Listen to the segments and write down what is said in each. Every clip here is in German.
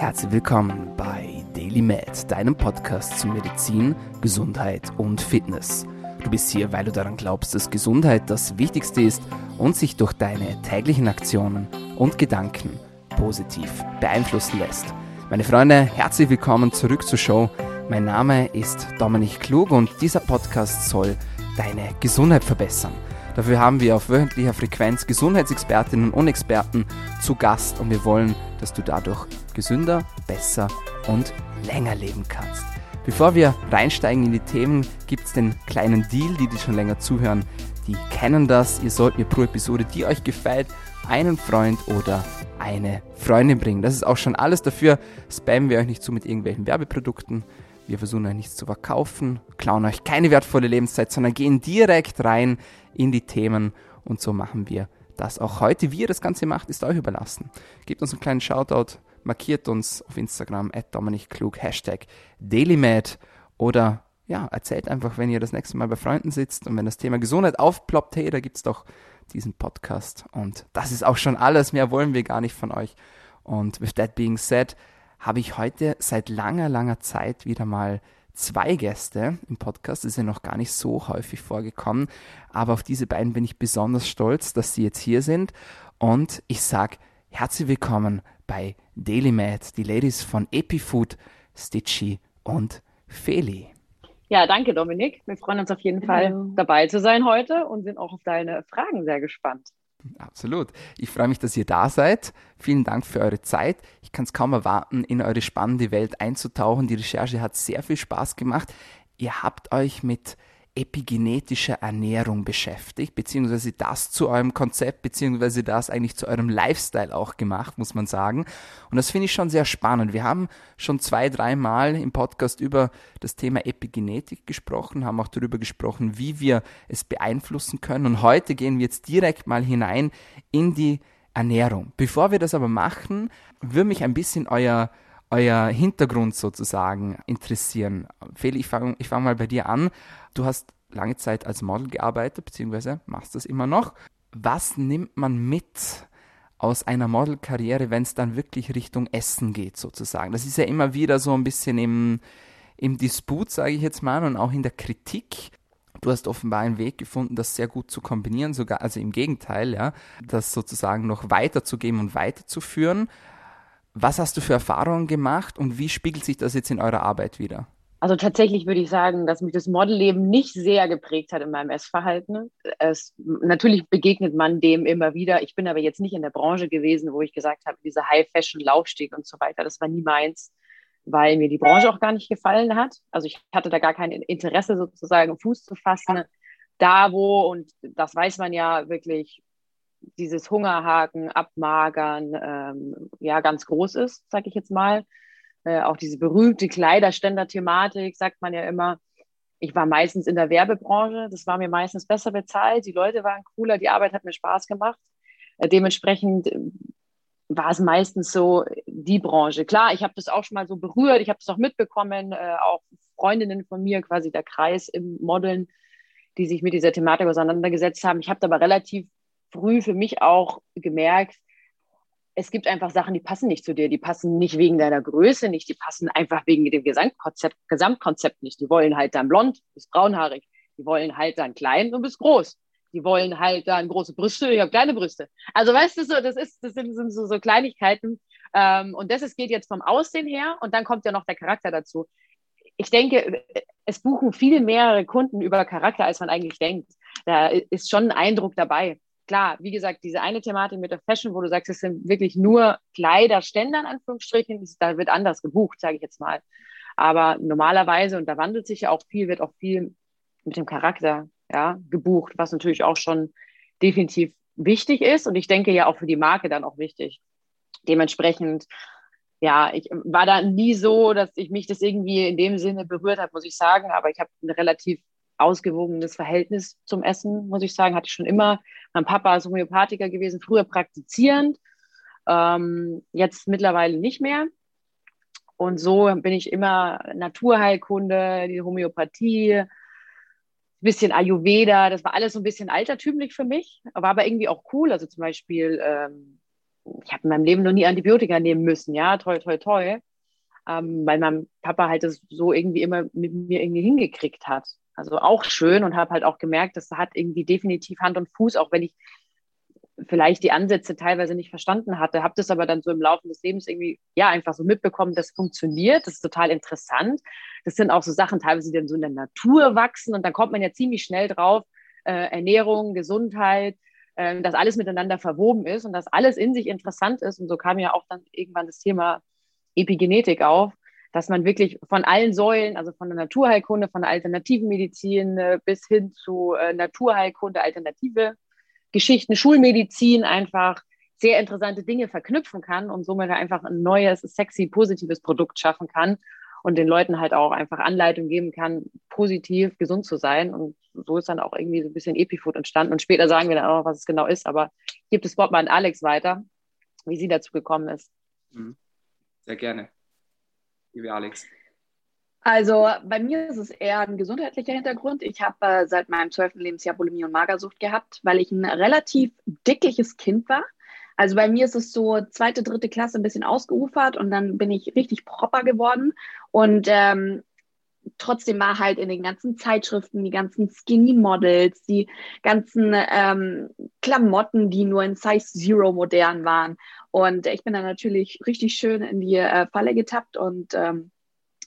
Herzlich willkommen bei Daily Med, deinem Podcast zu Medizin, Gesundheit und Fitness. Du bist hier, weil du daran glaubst, dass Gesundheit das Wichtigste ist und sich durch deine täglichen Aktionen und Gedanken positiv beeinflussen lässt. Meine Freunde, herzlich willkommen zurück zur Show. Mein Name ist Dominik Klug und dieser Podcast soll deine Gesundheit verbessern. Dafür haben wir auf wöchentlicher Frequenz Gesundheitsexpertinnen und Experten zu Gast und wir wollen, dass du dadurch gesünder, besser und länger leben kannst. Bevor wir reinsteigen in die Themen, gibt es den kleinen Deal, die die schon länger zuhören, die kennen das. Ihr sollt mir pro Episode, die euch gefällt, einen Freund oder eine Freundin bringen. Das ist auch schon alles. Dafür spammen wir euch nicht zu mit irgendwelchen Werbeprodukten. Wir versuchen euch nichts zu verkaufen, klauen euch keine wertvolle Lebenszeit, sondern gehen direkt rein in die Themen und so machen wir das auch heute. Wie ihr das Ganze macht, ist euch überlassen. Gebt uns einen kleinen Shoutout, markiert uns auf Instagram at Klug, Hashtag DailyMad oder ja, erzählt einfach, wenn ihr das nächste Mal bei Freunden sitzt und wenn das Thema Gesundheit aufploppt, hey, da gibt es doch diesen Podcast. Und das ist auch schon alles. Mehr wollen wir gar nicht von euch. Und with that being said, habe ich heute seit langer, langer Zeit wieder mal zwei Gäste im Podcast. Das ist ja noch gar nicht so häufig vorgekommen. Aber auf diese beiden bin ich besonders stolz, dass sie jetzt hier sind. Und ich sage herzlich willkommen bei DailyMed, die Ladies von Epifood, Stitchy und Feli. Ja, danke Dominik. Wir freuen uns auf jeden Fall dabei zu sein heute und sind auch auf deine Fragen sehr gespannt. Absolut. Ich freue mich, dass ihr da seid. Vielen Dank für eure Zeit. Ich kann es kaum erwarten, in eure spannende Welt einzutauchen. Die Recherche hat sehr viel Spaß gemacht. Ihr habt euch mit epigenetischer Ernährung beschäftigt, beziehungsweise das zu eurem Konzept, beziehungsweise das eigentlich zu eurem Lifestyle auch gemacht, muss man sagen. Und das finde ich schon sehr spannend. Wir haben schon zwei, dreimal im Podcast über das Thema Epigenetik gesprochen, haben auch darüber gesprochen, wie wir es beeinflussen können. Und heute gehen wir jetzt direkt mal hinein in die Ernährung. Bevor wir das aber machen, würde mich ein bisschen euer euer Hintergrund sozusagen interessieren. Feli, ich fange ich fang mal bei dir an. Du hast lange Zeit als Model gearbeitet, beziehungsweise machst das immer noch. Was nimmt man mit aus einer Modelkarriere, wenn es dann wirklich Richtung Essen geht, sozusagen? Das ist ja immer wieder so ein bisschen im, im Disput, sage ich jetzt mal, und auch in der Kritik. Du hast offenbar einen Weg gefunden, das sehr gut zu kombinieren, sogar, also im Gegenteil, ja, das sozusagen noch weiterzugeben und weiterzuführen. Was hast du für Erfahrungen gemacht und wie spiegelt sich das jetzt in eurer Arbeit wieder? Also tatsächlich würde ich sagen, dass mich das Modelleben nicht sehr geprägt hat in meinem Essverhalten. Es, natürlich begegnet man dem immer wieder. Ich bin aber jetzt nicht in der Branche gewesen, wo ich gesagt habe, diese High-Fashion-Laufsteg und so weiter, das war nie meins, weil mir die Branche auch gar nicht gefallen hat. Also ich hatte da gar kein Interesse sozusagen, Fuß zu fassen. Da, wo, und das weiß man ja wirklich, dieses Hungerhaken, Abmagern, ähm, ja, ganz groß ist, sage ich jetzt mal äh, auch diese berühmte Kleiderständer-Thematik, sagt man ja immer. Ich war meistens in der Werbebranche, das war mir meistens besser bezahlt, die Leute waren cooler, die Arbeit hat mir Spaß gemacht. Äh, dementsprechend äh, war es meistens so die Branche. Klar, ich habe das auch schon mal so berührt, ich habe das auch mitbekommen, äh, auch Freundinnen von mir, quasi der Kreis im Modeln, die sich mit dieser Thematik auseinandergesetzt haben. Ich habe aber relativ früh für mich auch gemerkt, es gibt einfach Sachen, die passen nicht zu dir. Die passen nicht wegen deiner Größe nicht, die passen einfach wegen dem Gesamtkonzept, Gesamtkonzept nicht. Die wollen halt dann blond, bist braunhaarig. Die wollen halt dann klein und bist groß. Die wollen halt dann große Brüste, ich habe kleine Brüste. Also weißt du so, das ist, das sind, sind so, so Kleinigkeiten. Ähm, und das ist, geht jetzt vom Aussehen her und dann kommt ja noch der Charakter dazu. Ich denke, es buchen viel mehrere Kunden über Charakter, als man eigentlich denkt. Da ist schon ein Eindruck dabei klar, wie gesagt, diese eine Thematik mit der Fashion, wo du sagst, es sind wirklich nur Kleiderständer in Anführungsstrichen, da wird anders gebucht, sage ich jetzt mal. Aber normalerweise, und da wandelt sich ja auch viel, wird auch viel mit dem Charakter ja, gebucht, was natürlich auch schon definitiv wichtig ist und ich denke ja auch für die Marke dann auch wichtig. Dementsprechend, ja, ich war da nie so, dass ich mich das irgendwie in dem Sinne berührt habe, muss ich sagen, aber ich habe eine relativ ausgewogenes Verhältnis zum Essen, muss ich sagen. Hatte ich schon immer. Mein Papa ist Homöopathiker gewesen, früher praktizierend, ähm, jetzt mittlerweile nicht mehr. Und so bin ich immer Naturheilkunde, die Homöopathie, ein bisschen Ayurveda, das war alles so ein bisschen altertümlich für mich, war aber irgendwie auch cool. Also zum Beispiel ähm, ich habe in meinem Leben noch nie Antibiotika nehmen müssen, ja, toll, toll, toll. Ähm, weil mein Papa halt das so irgendwie immer mit mir irgendwie hingekriegt hat. Also auch schön und habe halt auch gemerkt, das hat irgendwie definitiv Hand und Fuß, auch wenn ich vielleicht die Ansätze teilweise nicht verstanden hatte, habe das aber dann so im Laufe des Lebens irgendwie, ja, einfach so mitbekommen, das funktioniert, das ist total interessant. Das sind auch so Sachen teilweise, die dann so in der Natur wachsen und dann kommt man ja ziemlich schnell drauf, äh, Ernährung, Gesundheit, äh, dass alles miteinander verwoben ist und dass alles in sich interessant ist und so kam ja auch dann irgendwann das Thema Epigenetik auf, dass man wirklich von allen Säulen, also von der Naturheilkunde, von der alternativen Medizin äh, bis hin zu äh, Naturheilkunde, alternative Geschichten, Schulmedizin einfach sehr interessante Dinge verknüpfen kann und somit einfach ein neues, sexy, positives Produkt schaffen kann und den Leuten halt auch einfach Anleitung geben kann, positiv gesund zu sein. Und so ist dann auch irgendwie so ein bisschen Epifood entstanden. Und später sagen wir dann auch noch, was es genau ist. Aber ich gebe das Wort mal an Alex weiter, wie sie dazu gekommen ist. Mhm. Sehr gerne. Liebe Alex. Also bei mir ist es eher ein gesundheitlicher Hintergrund. Ich habe äh, seit meinem zwölften Lebensjahr Bulimie und Magersucht gehabt, weil ich ein relativ dickliches Kind war. Also bei mir ist es so zweite, dritte Klasse ein bisschen ausgeufert und dann bin ich richtig proper geworden. Und ähm, trotzdem war halt in den ganzen Zeitschriften, die ganzen Skinny Models, die ganzen ähm, Klamotten, die nur in Size Zero modern waren. Und ich bin dann natürlich richtig schön in die äh, Falle getappt und ähm,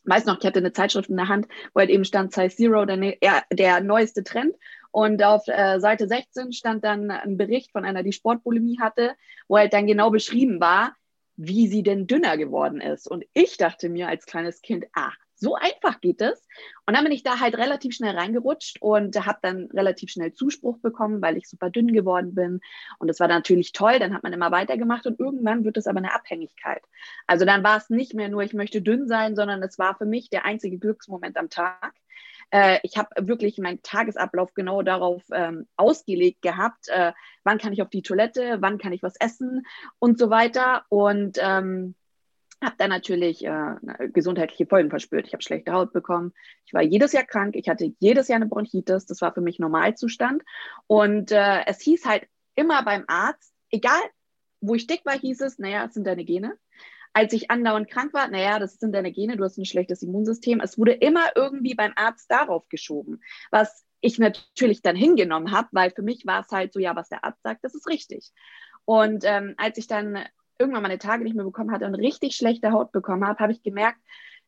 weiß noch, ich hatte eine Zeitschrift in der Hand, wo halt eben stand Size Zero, der, ne, der neueste Trend. Und auf äh, Seite 16 stand dann ein Bericht von einer, die Sportbulimie hatte, wo halt dann genau beschrieben war, wie sie denn dünner geworden ist. Und ich dachte mir als kleines Kind, ah, so einfach geht es. Und dann bin ich da halt relativ schnell reingerutscht und habe dann relativ schnell Zuspruch bekommen, weil ich super dünn geworden bin. Und das war natürlich toll. Dann hat man immer weitergemacht und irgendwann wird es aber eine Abhängigkeit. Also dann war es nicht mehr nur, ich möchte dünn sein, sondern es war für mich der einzige Glücksmoment am Tag. Äh, ich habe wirklich meinen Tagesablauf genau darauf ähm, ausgelegt gehabt, äh, wann kann ich auf die Toilette, wann kann ich was essen und so weiter. Und ähm, habe dann natürlich äh, gesundheitliche Folgen verspürt. Ich habe schlechte Haut bekommen. Ich war jedes Jahr krank. Ich hatte jedes Jahr eine Bronchitis. Das war für mich Normalzustand. Und äh, es hieß halt immer beim Arzt, egal wo ich dick war, hieß es, naja, es sind deine Gene. Als ich andauernd krank war, naja, das sind deine Gene, du hast ein schlechtes Immunsystem. Es wurde immer irgendwie beim Arzt darauf geschoben, was ich natürlich dann hingenommen habe, weil für mich war es halt so, ja, was der Arzt sagt, das ist richtig. Und ähm, als ich dann irgendwann meine Tage nicht mehr bekommen hatte und richtig schlechte Haut bekommen habe, habe ich gemerkt,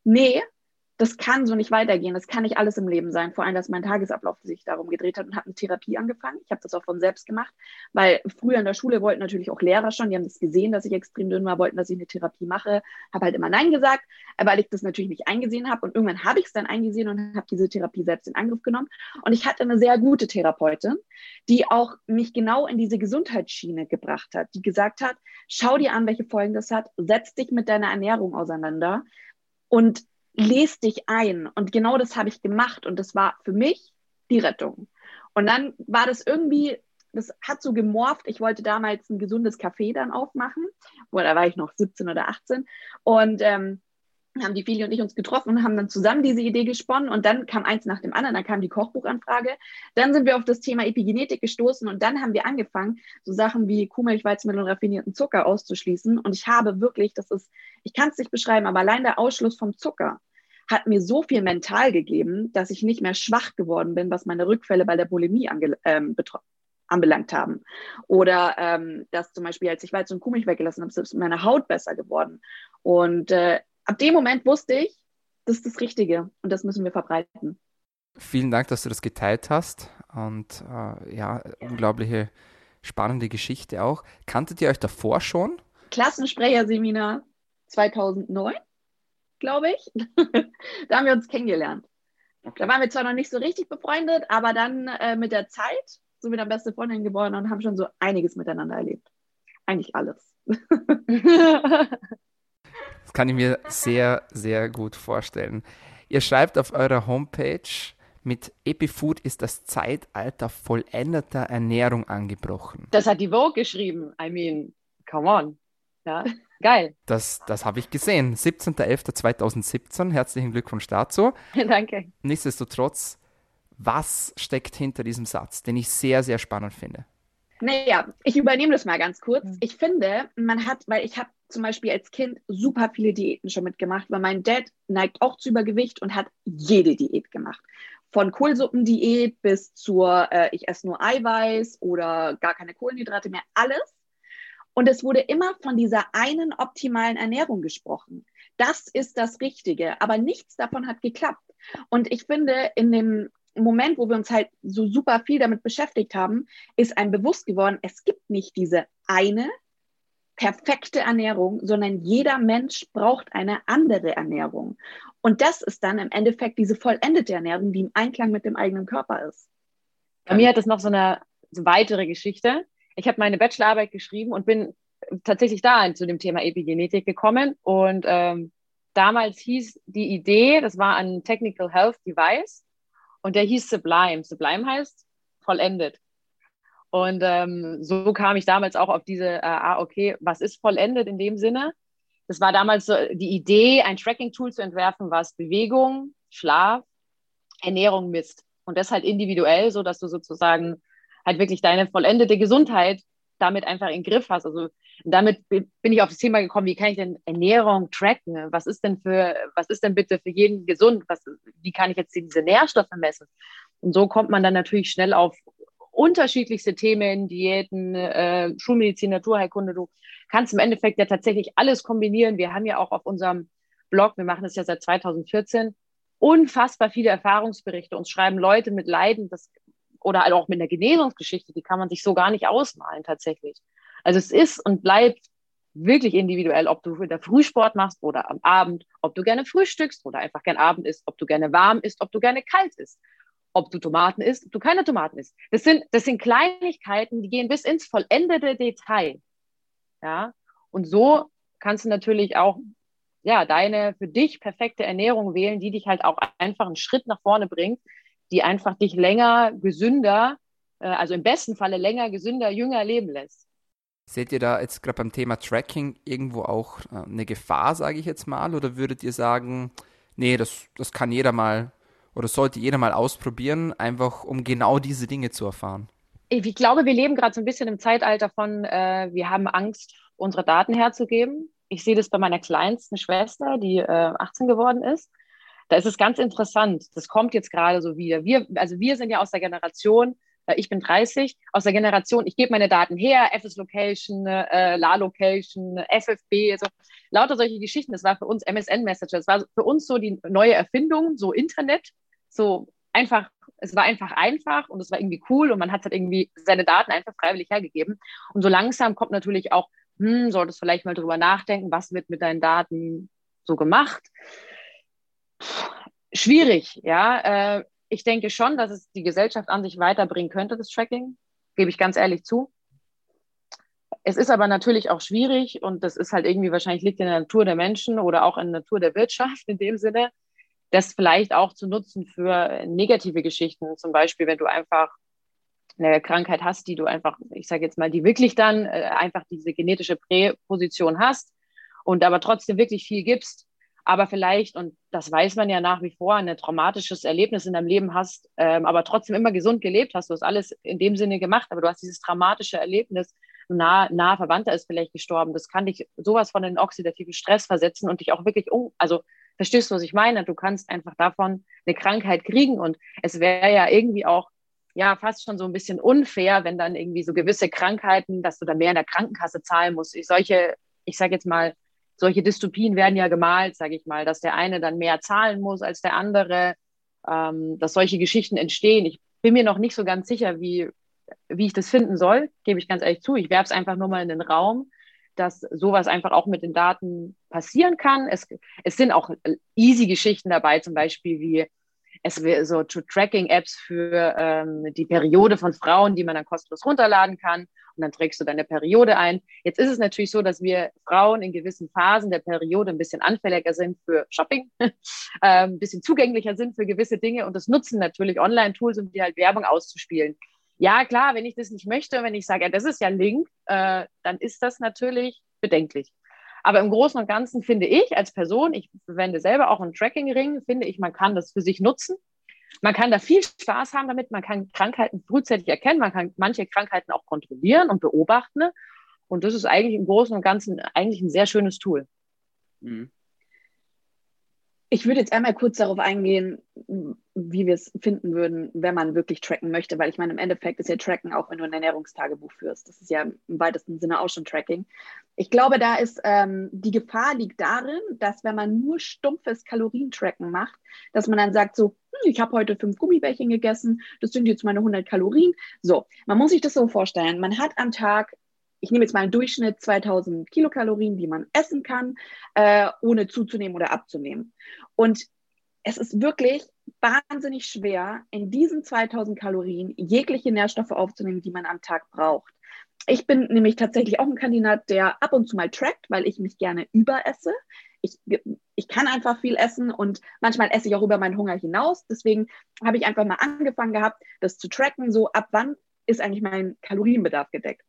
nee, das kann so nicht weitergehen. Das kann nicht alles im Leben sein. Vor allem, dass mein Tagesablauf sich darum gedreht hat und habe eine Therapie angefangen. Ich habe das auch von selbst gemacht, weil früher in der Schule wollten natürlich auch Lehrer schon, die haben das gesehen, dass ich extrem dünn war, wollten, dass ich eine Therapie mache. Habe halt immer Nein gesagt, weil ich das natürlich nicht eingesehen habe. Und irgendwann habe ich es dann eingesehen und habe diese Therapie selbst in Angriff genommen. Und ich hatte eine sehr gute Therapeutin, die auch mich genau in diese Gesundheitsschiene gebracht hat, die gesagt hat, schau dir an, welche Folgen das hat, setz dich mit deiner Ernährung auseinander. Und lest dich ein. Und genau das habe ich gemacht und das war für mich die Rettung. Und dann war das irgendwie, das hat so gemorpht. Ich wollte damals ein gesundes Café dann aufmachen. Oder da war ich noch 17 oder 18. Und ähm, haben die Fili und ich uns getroffen und haben dann zusammen diese Idee gesponnen und dann kam eins nach dem anderen, dann kam die Kochbuchanfrage, dann sind wir auf das Thema Epigenetik gestoßen und dann haben wir angefangen, so Sachen wie Kuhmilch, Weizenmehl und raffinierten Zucker auszuschließen und ich habe wirklich, das ist, ich kann es nicht beschreiben, aber allein der Ausschluss vom Zucker hat mir so viel mental gegeben, dass ich nicht mehr schwach geworden bin, was meine Rückfälle bei der Bulimie ange ähm, anbelangt haben. Oder ähm, dass zum Beispiel, als ich Weizen und Kuhmilch weggelassen habe, ist meine Haut besser geworden. Und äh, ab dem Moment wusste ich, das ist das Richtige und das müssen wir verbreiten. Vielen Dank, dass du das geteilt hast und äh, ja, unglaubliche spannende Geschichte auch. Kanntet ihr euch davor schon? Klassensprecherseminar 2009, glaube ich. da haben wir uns kennengelernt. Okay. Da waren wir zwar noch nicht so richtig befreundet, aber dann äh, mit der Zeit sind wir dann beste Freundinnen geworden und haben schon so einiges miteinander erlebt. Eigentlich alles. kann ich mir sehr, sehr gut vorstellen. Ihr schreibt auf eurer Homepage, mit Epifood ist das Zeitalter vollendeter Ernährung angebrochen. Das hat die Vogue geschrieben. I mean, come on. Ja, geil. Das, das habe ich gesehen. 17.11.2017. Herzlichen Glückwunsch dazu. Danke. Nichtsdestotrotz, was steckt hinter diesem Satz, den ich sehr, sehr spannend finde? Naja, ich übernehme das mal ganz kurz. Mhm. Ich finde, man hat, weil ich habe zum Beispiel als Kind super viele Diäten schon mitgemacht, weil mein Dad neigt auch zu Übergewicht und hat jede Diät gemacht. Von Kohlsuppendiät bis zur, äh, ich esse nur Eiweiß oder gar keine Kohlenhydrate mehr, alles. Und es wurde immer von dieser einen optimalen Ernährung gesprochen. Das ist das Richtige, aber nichts davon hat geklappt. Und ich finde, in dem Moment, wo wir uns halt so super viel damit beschäftigt haben, ist einem bewusst geworden, es gibt nicht diese eine perfekte Ernährung, sondern jeder Mensch braucht eine andere Ernährung. Und das ist dann im Endeffekt diese vollendete Ernährung, die im Einklang mit dem eigenen Körper ist. Bei mir hat es noch so eine so weitere Geschichte. Ich habe meine Bachelorarbeit geschrieben und bin tatsächlich da zu dem Thema Epigenetik gekommen. Und ähm, damals hieß die Idee, das war ein Technical Health Device, und der hieß Sublime. Sublime heißt vollendet. Und ähm, so kam ich damals auch auf diese, äh, ah, okay, was ist vollendet in dem Sinne? Das war damals so die Idee, ein Tracking-Tool zu entwerfen, was Bewegung, Schlaf, Ernährung misst. Und das halt individuell, so dass du sozusagen halt wirklich deine vollendete Gesundheit damit einfach in den Griff hast. Also damit bin ich auf das Thema gekommen, wie kann ich denn Ernährung tracken? Was ist denn für, was ist denn bitte für jeden gesund? Was, wie kann ich jetzt diese Nährstoffe messen? Und so kommt man dann natürlich schnell auf unterschiedlichste Themen, Diäten, äh, Schulmedizin, Naturheilkunde. Du kannst im Endeffekt ja tatsächlich alles kombinieren. Wir haben ja auch auf unserem Blog, wir machen das ja seit 2014, unfassbar viele Erfahrungsberichte. Uns schreiben Leute mit Leiden, das oder auch mit einer Genesungsgeschichte, die kann man sich so gar nicht ausmalen tatsächlich. Also es ist und bleibt wirklich individuell, ob du wieder Frühsport machst oder am Abend, ob du gerne frühstückst oder einfach gern Abend isst, ob du gerne warm isst, ob du gerne kalt isst, ob du Tomaten isst, ob du keine Tomaten isst. Das sind, das sind Kleinigkeiten, die gehen bis ins vollendete Detail. Ja, und so kannst du natürlich auch ja, deine für dich perfekte Ernährung wählen, die dich halt auch einfach einen Schritt nach vorne bringt, die einfach dich länger, gesünder, äh, also im besten Falle länger, gesünder, jünger leben lässt. Seht ihr da jetzt gerade beim Thema Tracking irgendwo auch äh, eine Gefahr, sage ich jetzt mal, oder würdet ihr sagen, nee, das, das kann jeder mal oder sollte jeder mal ausprobieren, einfach um genau diese Dinge zu erfahren? Ich glaube, wir leben gerade so ein bisschen im Zeitalter von, äh, wir haben Angst, unsere Daten herzugeben. Ich sehe das bei meiner kleinsten Schwester, die äh, 18 geworden ist da ist es ganz interessant. Das kommt jetzt gerade so wieder. Wir, also wir sind ja aus der Generation, ich bin 30, aus der Generation, ich gebe meine Daten her, FS Location, äh, La Location, FFB, also lauter solche Geschichten. Das war für uns MSN Messenger. Das war für uns so die neue Erfindung, so Internet, so einfach, es war einfach einfach und es war irgendwie cool und man hat halt irgendwie seine Daten einfach freiwillig hergegeben. Und so langsam kommt natürlich auch, hm, solltest vielleicht mal drüber nachdenken, was wird mit deinen Daten so gemacht schwierig, ja. Äh, ich denke schon, dass es die Gesellschaft an sich weiterbringen könnte, das Tracking, gebe ich ganz ehrlich zu. Es ist aber natürlich auch schwierig und das ist halt irgendwie wahrscheinlich liegt in der Natur der Menschen oder auch in der Natur der Wirtschaft in dem Sinne, das vielleicht auch zu nutzen für negative Geschichten. Zum Beispiel, wenn du einfach eine Krankheit hast, die du einfach, ich sage jetzt mal, die wirklich dann äh, einfach diese genetische Präposition hast und aber trotzdem wirklich viel gibst, aber vielleicht, und das weiß man ja nach wie vor, ein traumatisches Erlebnis in deinem Leben hast, ähm, aber trotzdem immer gesund gelebt hast. Du hast alles in dem Sinne gemacht, aber du hast dieses traumatische Erlebnis, nah, nahe Verwandter ist vielleicht gestorben. Das kann dich sowas von in oxidativen Stress versetzen und dich auch wirklich um, also verstehst du, was ich meine? Du kannst einfach davon eine Krankheit kriegen und es wäre ja irgendwie auch ja fast schon so ein bisschen unfair, wenn dann irgendwie so gewisse Krankheiten, dass du dann mehr in der Krankenkasse zahlen musst. Ich solche, ich sage jetzt mal, solche Dystopien werden ja gemalt, sage ich mal, dass der eine dann mehr zahlen muss als der andere, ähm, dass solche Geschichten entstehen. Ich bin mir noch nicht so ganz sicher, wie, wie ich das finden soll, gebe ich ganz ehrlich zu. Ich werfe es einfach nur mal in den Raum, dass sowas einfach auch mit den Daten passieren kann. Es, es sind auch easy Geschichten dabei, zum Beispiel wie es so Tracking-Apps für ähm, die Periode von Frauen, die man dann kostenlos runterladen kann. Und dann trägst du deine Periode ein. Jetzt ist es natürlich so, dass wir Frauen in gewissen Phasen der Periode ein bisschen anfälliger sind für Shopping, äh, ein bisschen zugänglicher sind für gewisse Dinge. Und das nutzen natürlich Online-Tools, um die halt Werbung auszuspielen. Ja, klar, wenn ich das nicht möchte, wenn ich sage, ja, das ist ja Link, äh, dann ist das natürlich bedenklich. Aber im Großen und Ganzen finde ich als Person, ich verwende selber auch einen Tracking-Ring, finde ich, man kann das für sich nutzen. Man kann da viel Spaß haben damit, man kann Krankheiten frühzeitig erkennen, man kann manche Krankheiten auch kontrollieren und beobachten. Und das ist eigentlich im Großen und Ganzen eigentlich ein sehr schönes Tool. Mhm. Ich würde jetzt einmal kurz darauf eingehen, wie wir es finden würden, wenn man wirklich tracken möchte, weil ich meine, im Endeffekt ist ja Tracken auch, wenn du ein Ernährungstagebuch führst. Das ist ja im weitesten Sinne auch schon Tracking. Ich glaube, da ist ähm, die Gefahr liegt darin, dass wenn man nur stumpfes Kalorientracken macht, dass man dann sagt so, hm, ich habe heute fünf Gummibärchen gegessen, das sind jetzt meine 100 Kalorien. So, man muss sich das so vorstellen. Man hat am Tag ich nehme jetzt mal einen Durchschnitt 2000 Kilokalorien, die man essen kann, äh, ohne zuzunehmen oder abzunehmen. Und es ist wirklich wahnsinnig schwer, in diesen 2000 Kalorien jegliche Nährstoffe aufzunehmen, die man am Tag braucht. Ich bin nämlich tatsächlich auch ein Kandidat, der ab und zu mal trackt, weil ich mich gerne überesse. Ich, ich kann einfach viel essen und manchmal esse ich auch über meinen Hunger hinaus. Deswegen habe ich einfach mal angefangen gehabt, das zu tracken, so ab wann ist eigentlich mein Kalorienbedarf gedeckt.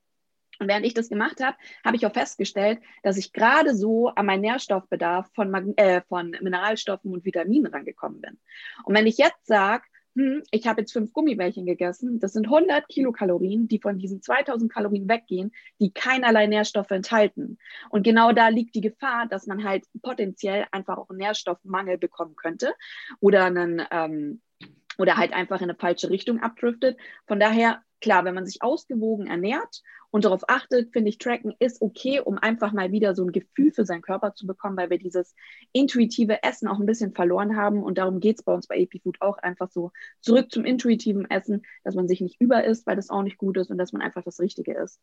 Und während ich das gemacht habe, habe ich auch festgestellt, dass ich gerade so an meinen Nährstoffbedarf von, äh, von Mineralstoffen und Vitaminen rangekommen bin. Und wenn ich jetzt sage, hm, ich habe jetzt fünf Gummibärchen gegessen, das sind 100 Kilokalorien, die von diesen 2000 Kalorien weggehen, die keinerlei Nährstoffe enthalten. Und genau da liegt die Gefahr, dass man halt potenziell einfach auch einen Nährstoffmangel bekommen könnte oder einen, ähm, oder halt einfach in eine falsche Richtung abdriftet. Von daher klar, wenn man sich ausgewogen ernährt und darauf achtet, finde ich, Tracken ist okay, um einfach mal wieder so ein Gefühl für seinen Körper zu bekommen, weil wir dieses intuitive Essen auch ein bisschen verloren haben. Und darum geht es bei uns bei AP Food auch einfach so zurück zum intuitiven Essen, dass man sich nicht über isst, weil das auch nicht gut ist und dass man einfach das Richtige isst.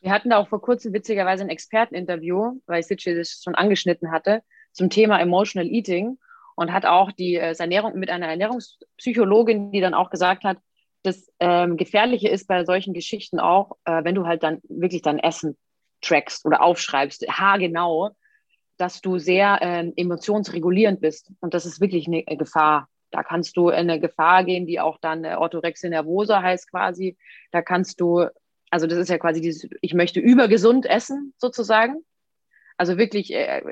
Wir hatten da auch vor kurzem witzigerweise ein Experteninterview, weil Sitchi das schon angeschnitten hatte, zum Thema Emotional Eating und hat auch die äh, Ernährung mit einer Ernährungspsychologin, die dann auch gesagt hat, das ähm, Gefährliche ist bei solchen Geschichten auch, äh, wenn du halt dann wirklich dein Essen trackst oder aufschreibst, haargenau, dass du sehr ähm, emotionsregulierend bist. Und das ist wirklich eine Gefahr. Da kannst du in eine Gefahr gehen, die auch dann äh, Orthorexie nervosa heißt quasi. Da kannst du, also das ist ja quasi dieses, ich möchte übergesund essen sozusagen. Also wirklich, äh,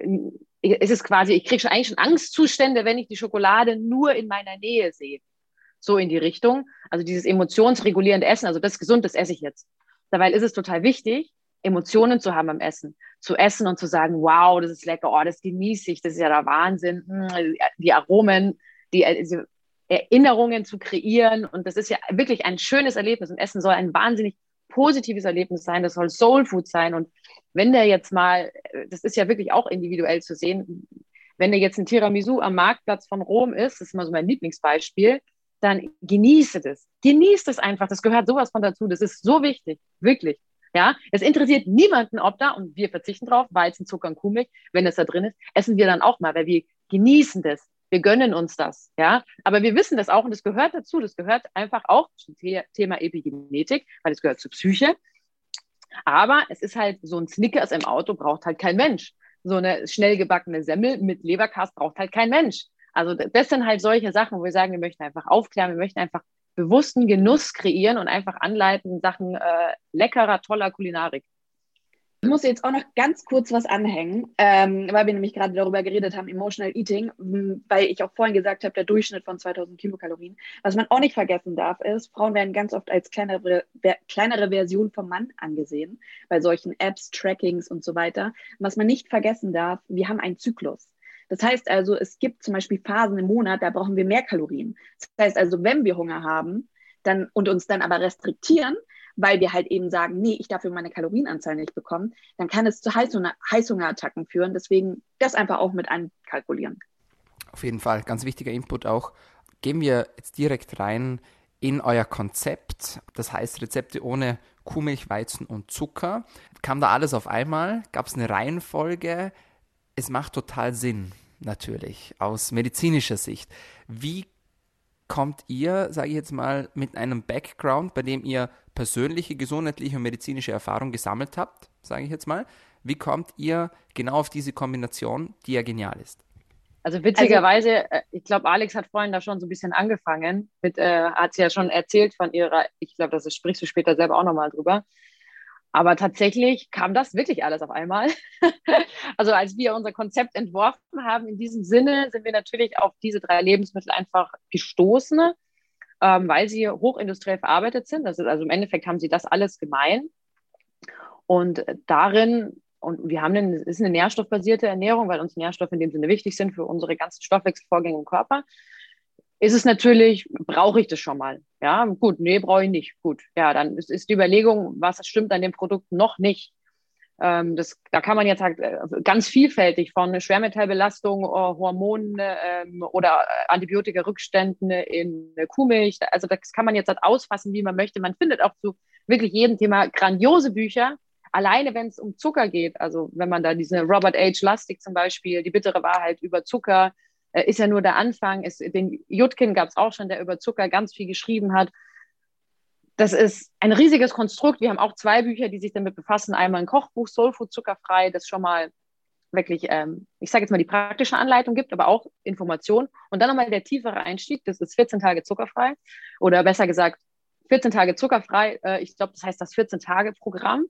es ist quasi, ich kriege schon eigentlich schon Angstzustände, wenn ich die Schokolade nur in meiner Nähe sehe so in die Richtung. Also dieses emotionsregulierende Essen, also das gesund, das esse ich jetzt. Dabei ist es total wichtig, Emotionen zu haben am Essen. Zu essen und zu sagen, wow, das ist lecker, oh, das genieße ich, das ist ja der Wahnsinn. Hm, die Aromen, die also Erinnerungen zu kreieren. Und das ist ja wirklich ein schönes Erlebnis. Und Essen soll ein wahnsinnig positives Erlebnis sein. Das soll Soul Food sein. Und wenn der jetzt mal, das ist ja wirklich auch individuell zu sehen, wenn der jetzt ein Tiramisu am Marktplatz von Rom ist, das ist mal so mein Lieblingsbeispiel, dann genieße das. Genieße es einfach. Das gehört sowas von dazu. Das ist so wichtig. Wirklich. Ja, es interessiert niemanden, ob da, und wir verzichten drauf, Weizen, Zucker und Kuhmilch, wenn das da drin ist, essen wir dann auch mal, weil wir genießen das. Wir gönnen uns das, ja. Aber wir wissen das auch und das gehört dazu. Das gehört einfach auch zum Thema Epigenetik, weil es gehört zur Psyche. Aber es ist halt so ein Snickers im Auto braucht halt kein Mensch. So eine schnell gebackene Semmel mit Leberkast braucht halt kein Mensch. Also das sind halt solche Sachen, wo wir sagen, wir möchten einfach aufklären, wir möchten einfach bewussten Genuss kreieren und einfach anleiten Sachen äh, leckerer, toller Kulinarik. Ich muss jetzt auch noch ganz kurz was anhängen, ähm, weil wir nämlich gerade darüber geredet haben, Emotional Eating, weil ich auch vorhin gesagt habe, der Durchschnitt von 2000 Kilokalorien. Was man auch nicht vergessen darf, ist, Frauen werden ganz oft als kleinere, kleinere Version vom Mann angesehen, bei solchen Apps, Trackings und so weiter. was man nicht vergessen darf, wir haben einen Zyklus. Das heißt also, es gibt zum Beispiel Phasen im Monat, da brauchen wir mehr Kalorien. Das heißt also, wenn wir Hunger haben dann, und uns dann aber restriktieren, weil wir halt eben sagen, nee, ich darf für meine Kalorienanzahl nicht bekommen, dann kann es zu Heißhunger Heißhungerattacken führen. Deswegen das einfach auch mit einkalkulieren. Auf jeden Fall, ganz wichtiger Input auch. Gehen wir jetzt direkt rein in euer Konzept. Das heißt Rezepte ohne Kuhmilch, Weizen und Zucker. Kam da alles auf einmal? Gab es eine Reihenfolge? es macht total Sinn, natürlich, aus medizinischer Sicht. Wie kommt ihr, sage ich jetzt mal, mit einem Background, bei dem ihr persönliche gesundheitliche und medizinische Erfahrung gesammelt habt, sage ich jetzt mal, wie kommt ihr genau auf diese Kombination, die ja genial ist? Also witzigerweise, also, ich glaube, Alex hat vorhin da schon so ein bisschen angefangen, mit, äh, hat sie ja schon erzählt von ihrer, ich glaube, das sprichst du später selber auch nochmal drüber. Aber tatsächlich kam das wirklich alles auf einmal. also als wir unser Konzept entworfen haben, in diesem Sinne sind wir natürlich auf diese drei Lebensmittel einfach gestoßen, ähm, weil sie hochindustriell verarbeitet sind. Das ist, also im Endeffekt haben sie das alles gemein. Und darin, und wir haben eine, ist eine nährstoffbasierte Ernährung, weil uns Nährstoffe in dem Sinne wichtig sind für unsere ganzen Stoffwechselvorgänge im Körper ist es natürlich, brauche ich das schon mal? Ja, gut, nee, brauche ich nicht. Gut, ja, dann ist, ist die Überlegung, was stimmt an dem Produkt noch nicht. Ähm, das, da kann man jetzt halt äh, ganz vielfältig von Schwermetallbelastung, äh, Hormonen ähm, oder Antibiotika-Rückständen in Kuhmilch. Also das kann man jetzt halt ausfassen, wie man möchte. Man findet auch zu wirklich jedem Thema grandiose Bücher. Alleine wenn es um Zucker geht, also wenn man da diese Robert H. Lustig zum Beispiel, die bittere Wahrheit über Zucker, äh, ist ja nur der Anfang. Ist, den Jutkin gab es auch schon, der über Zucker ganz viel geschrieben hat. Das ist ein riesiges Konstrukt. Wir haben auch zwei Bücher, die sich damit befassen. Einmal ein Kochbuch, Soulfood zuckerfrei, das schon mal wirklich, ähm, ich sage jetzt mal, die praktische Anleitung gibt, aber auch Information. Und dann nochmal der tiefere Einstieg, das ist 14 Tage zuckerfrei oder besser gesagt 14 Tage zuckerfrei. Äh, ich glaube, das heißt das 14-Tage-Programm.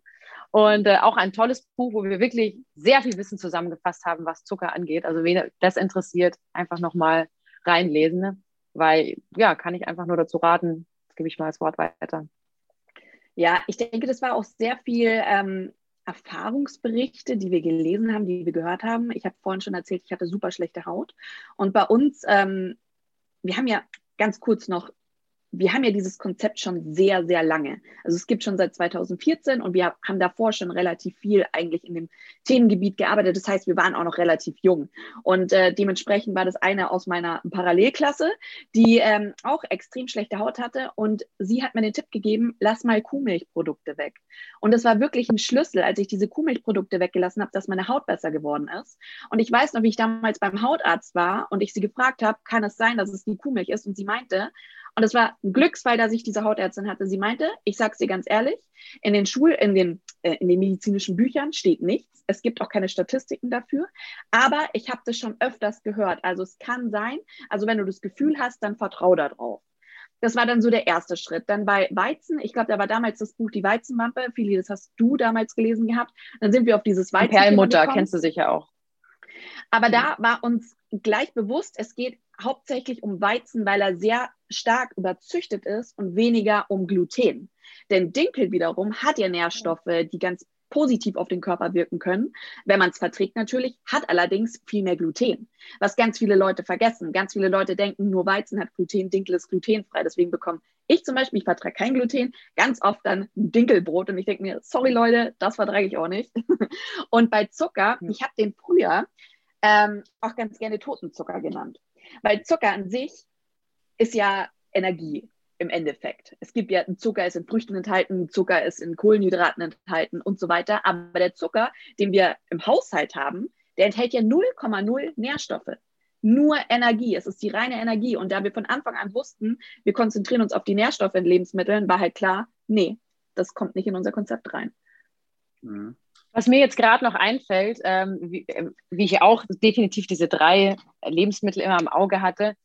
Und äh, auch ein tolles Buch, wo wir wirklich sehr viel Wissen zusammengefasst haben, was Zucker angeht. Also wen das interessiert, einfach nochmal reinlesen. Ne? Weil, ja, kann ich einfach nur dazu raten, das gebe ich mal das Wort weiter. Ja, ich denke, das war auch sehr viel ähm, Erfahrungsberichte, die wir gelesen haben, die wir gehört haben. Ich habe vorhin schon erzählt, ich hatte super schlechte Haut. Und bei uns, ähm, wir haben ja ganz kurz noch wir haben ja dieses Konzept schon sehr, sehr lange. Also es gibt schon seit 2014 und wir haben davor schon relativ viel eigentlich in dem Themengebiet gearbeitet. Das heißt, wir waren auch noch relativ jung. Und äh, dementsprechend war das eine aus meiner Parallelklasse, die ähm, auch extrem schlechte Haut hatte. Und sie hat mir den Tipp gegeben, lass mal Kuhmilchprodukte weg. Und das war wirklich ein Schlüssel, als ich diese Kuhmilchprodukte weggelassen habe, dass meine Haut besser geworden ist. Und ich weiß noch, wie ich damals beim Hautarzt war und ich sie gefragt habe, kann es sein, dass es die Kuhmilch ist? Und sie meinte, und es war ein Glücksfall, dass ich diese Hautärztin hatte. Sie meinte, ich sage es dir ganz ehrlich, in den Schul, in den, äh, in den medizinischen Büchern steht nichts. Es gibt auch keine Statistiken dafür. Aber ich habe das schon öfters gehört. Also es kann sein, also wenn du das Gefühl hast, dann vertrau darauf. Das war dann so der erste Schritt. Dann bei Weizen, ich glaube, da war damals das Buch Die Weizenwampe. Fili, das hast du damals gelesen gehabt. Dann sind wir auf dieses Weizen. Perlmutter, kennst du sicher auch. Aber da war uns gleich bewusst, es geht hauptsächlich um Weizen, weil er sehr stark überzüchtet ist und weniger um Gluten. Denn Dinkel wiederum hat ja Nährstoffe, die ganz positiv auf den Körper wirken können, wenn man es verträgt natürlich, hat allerdings viel mehr Gluten. Was ganz viele Leute vergessen. Ganz viele Leute denken, nur Weizen hat Gluten, Dinkel ist glutenfrei. Deswegen bekomme ich zum Beispiel, ich vertrage kein Gluten, ganz oft dann ein Dinkelbrot und ich denke mir, sorry Leute, das vertrage ich auch nicht. und bei Zucker, ich habe den früher ähm, auch ganz gerne Totenzucker genannt. Weil Zucker an sich ist ja Energie im Endeffekt. Es gibt ja, Zucker ist in Früchten enthalten, Zucker ist in Kohlenhydraten enthalten und so weiter. Aber der Zucker, den wir im Haushalt haben, der enthält ja 0,0 Nährstoffe. Nur Energie. Es ist die reine Energie. Und da wir von Anfang an wussten, wir konzentrieren uns auf die Nährstoffe in Lebensmitteln, war halt klar, nee, das kommt nicht in unser Konzept rein. Mhm. Was mir jetzt gerade noch einfällt, ähm, wie, äh, wie, ich auch definitiv diese drei Lebensmittel immer im Auge hatte,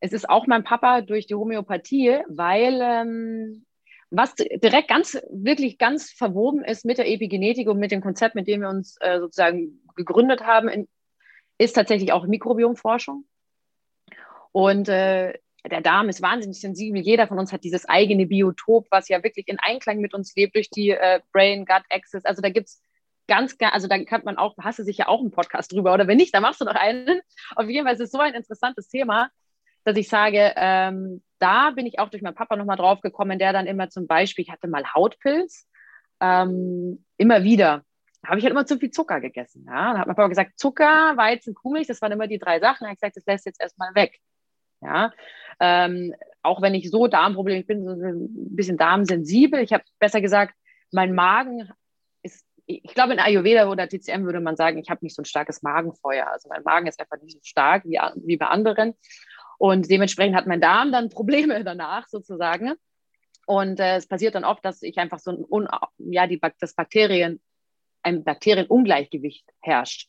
es ist auch mein Papa durch die Homöopathie, weil ähm, was direkt ganz, wirklich ganz verwoben ist mit der Epigenetik und mit dem Konzept, mit dem wir uns äh, sozusagen gegründet haben, in, ist tatsächlich auch Mikrobiomforschung. Und äh, der Darm ist wahnsinnig sensibel. Jeder von uns hat dieses eigene Biotop, was ja wirklich in Einklang mit uns lebt durch die äh, Brain-Gut-Axis. Also da gibt es ganz, also da kann man auch, hast du sicher auch einen Podcast drüber oder wenn nicht, dann machst du noch einen. Auf jeden Fall ist es so ein interessantes Thema, dass ich sage, ähm, da bin ich auch durch meinen Papa nochmal drauf gekommen, der dann immer zum Beispiel, ich hatte mal Hautpilz, ähm, immer wieder. Habe ich halt immer zu viel Zucker gegessen. Ja? Da hat mein Papa gesagt, Zucker, Weizen, Kuhmilch, das waren immer die drei Sachen. Er hat gesagt, das lässt jetzt erstmal weg. Ja, ähm, auch wenn ich so Darmprobleme, ich bin so ein bisschen darmsensibel. Ich habe besser gesagt, mein Magen ich glaube, in Ayurveda oder TCM würde man sagen, ich habe nicht so ein starkes Magenfeuer. Also mein Magen ist einfach nicht so stark wie, wie bei anderen. Und dementsprechend hat mein Darm dann Probleme danach sozusagen. Und äh, es passiert dann oft, dass ich einfach so ein, un, ja, die, das Bakterien, ein Bakterienungleichgewicht herrscht.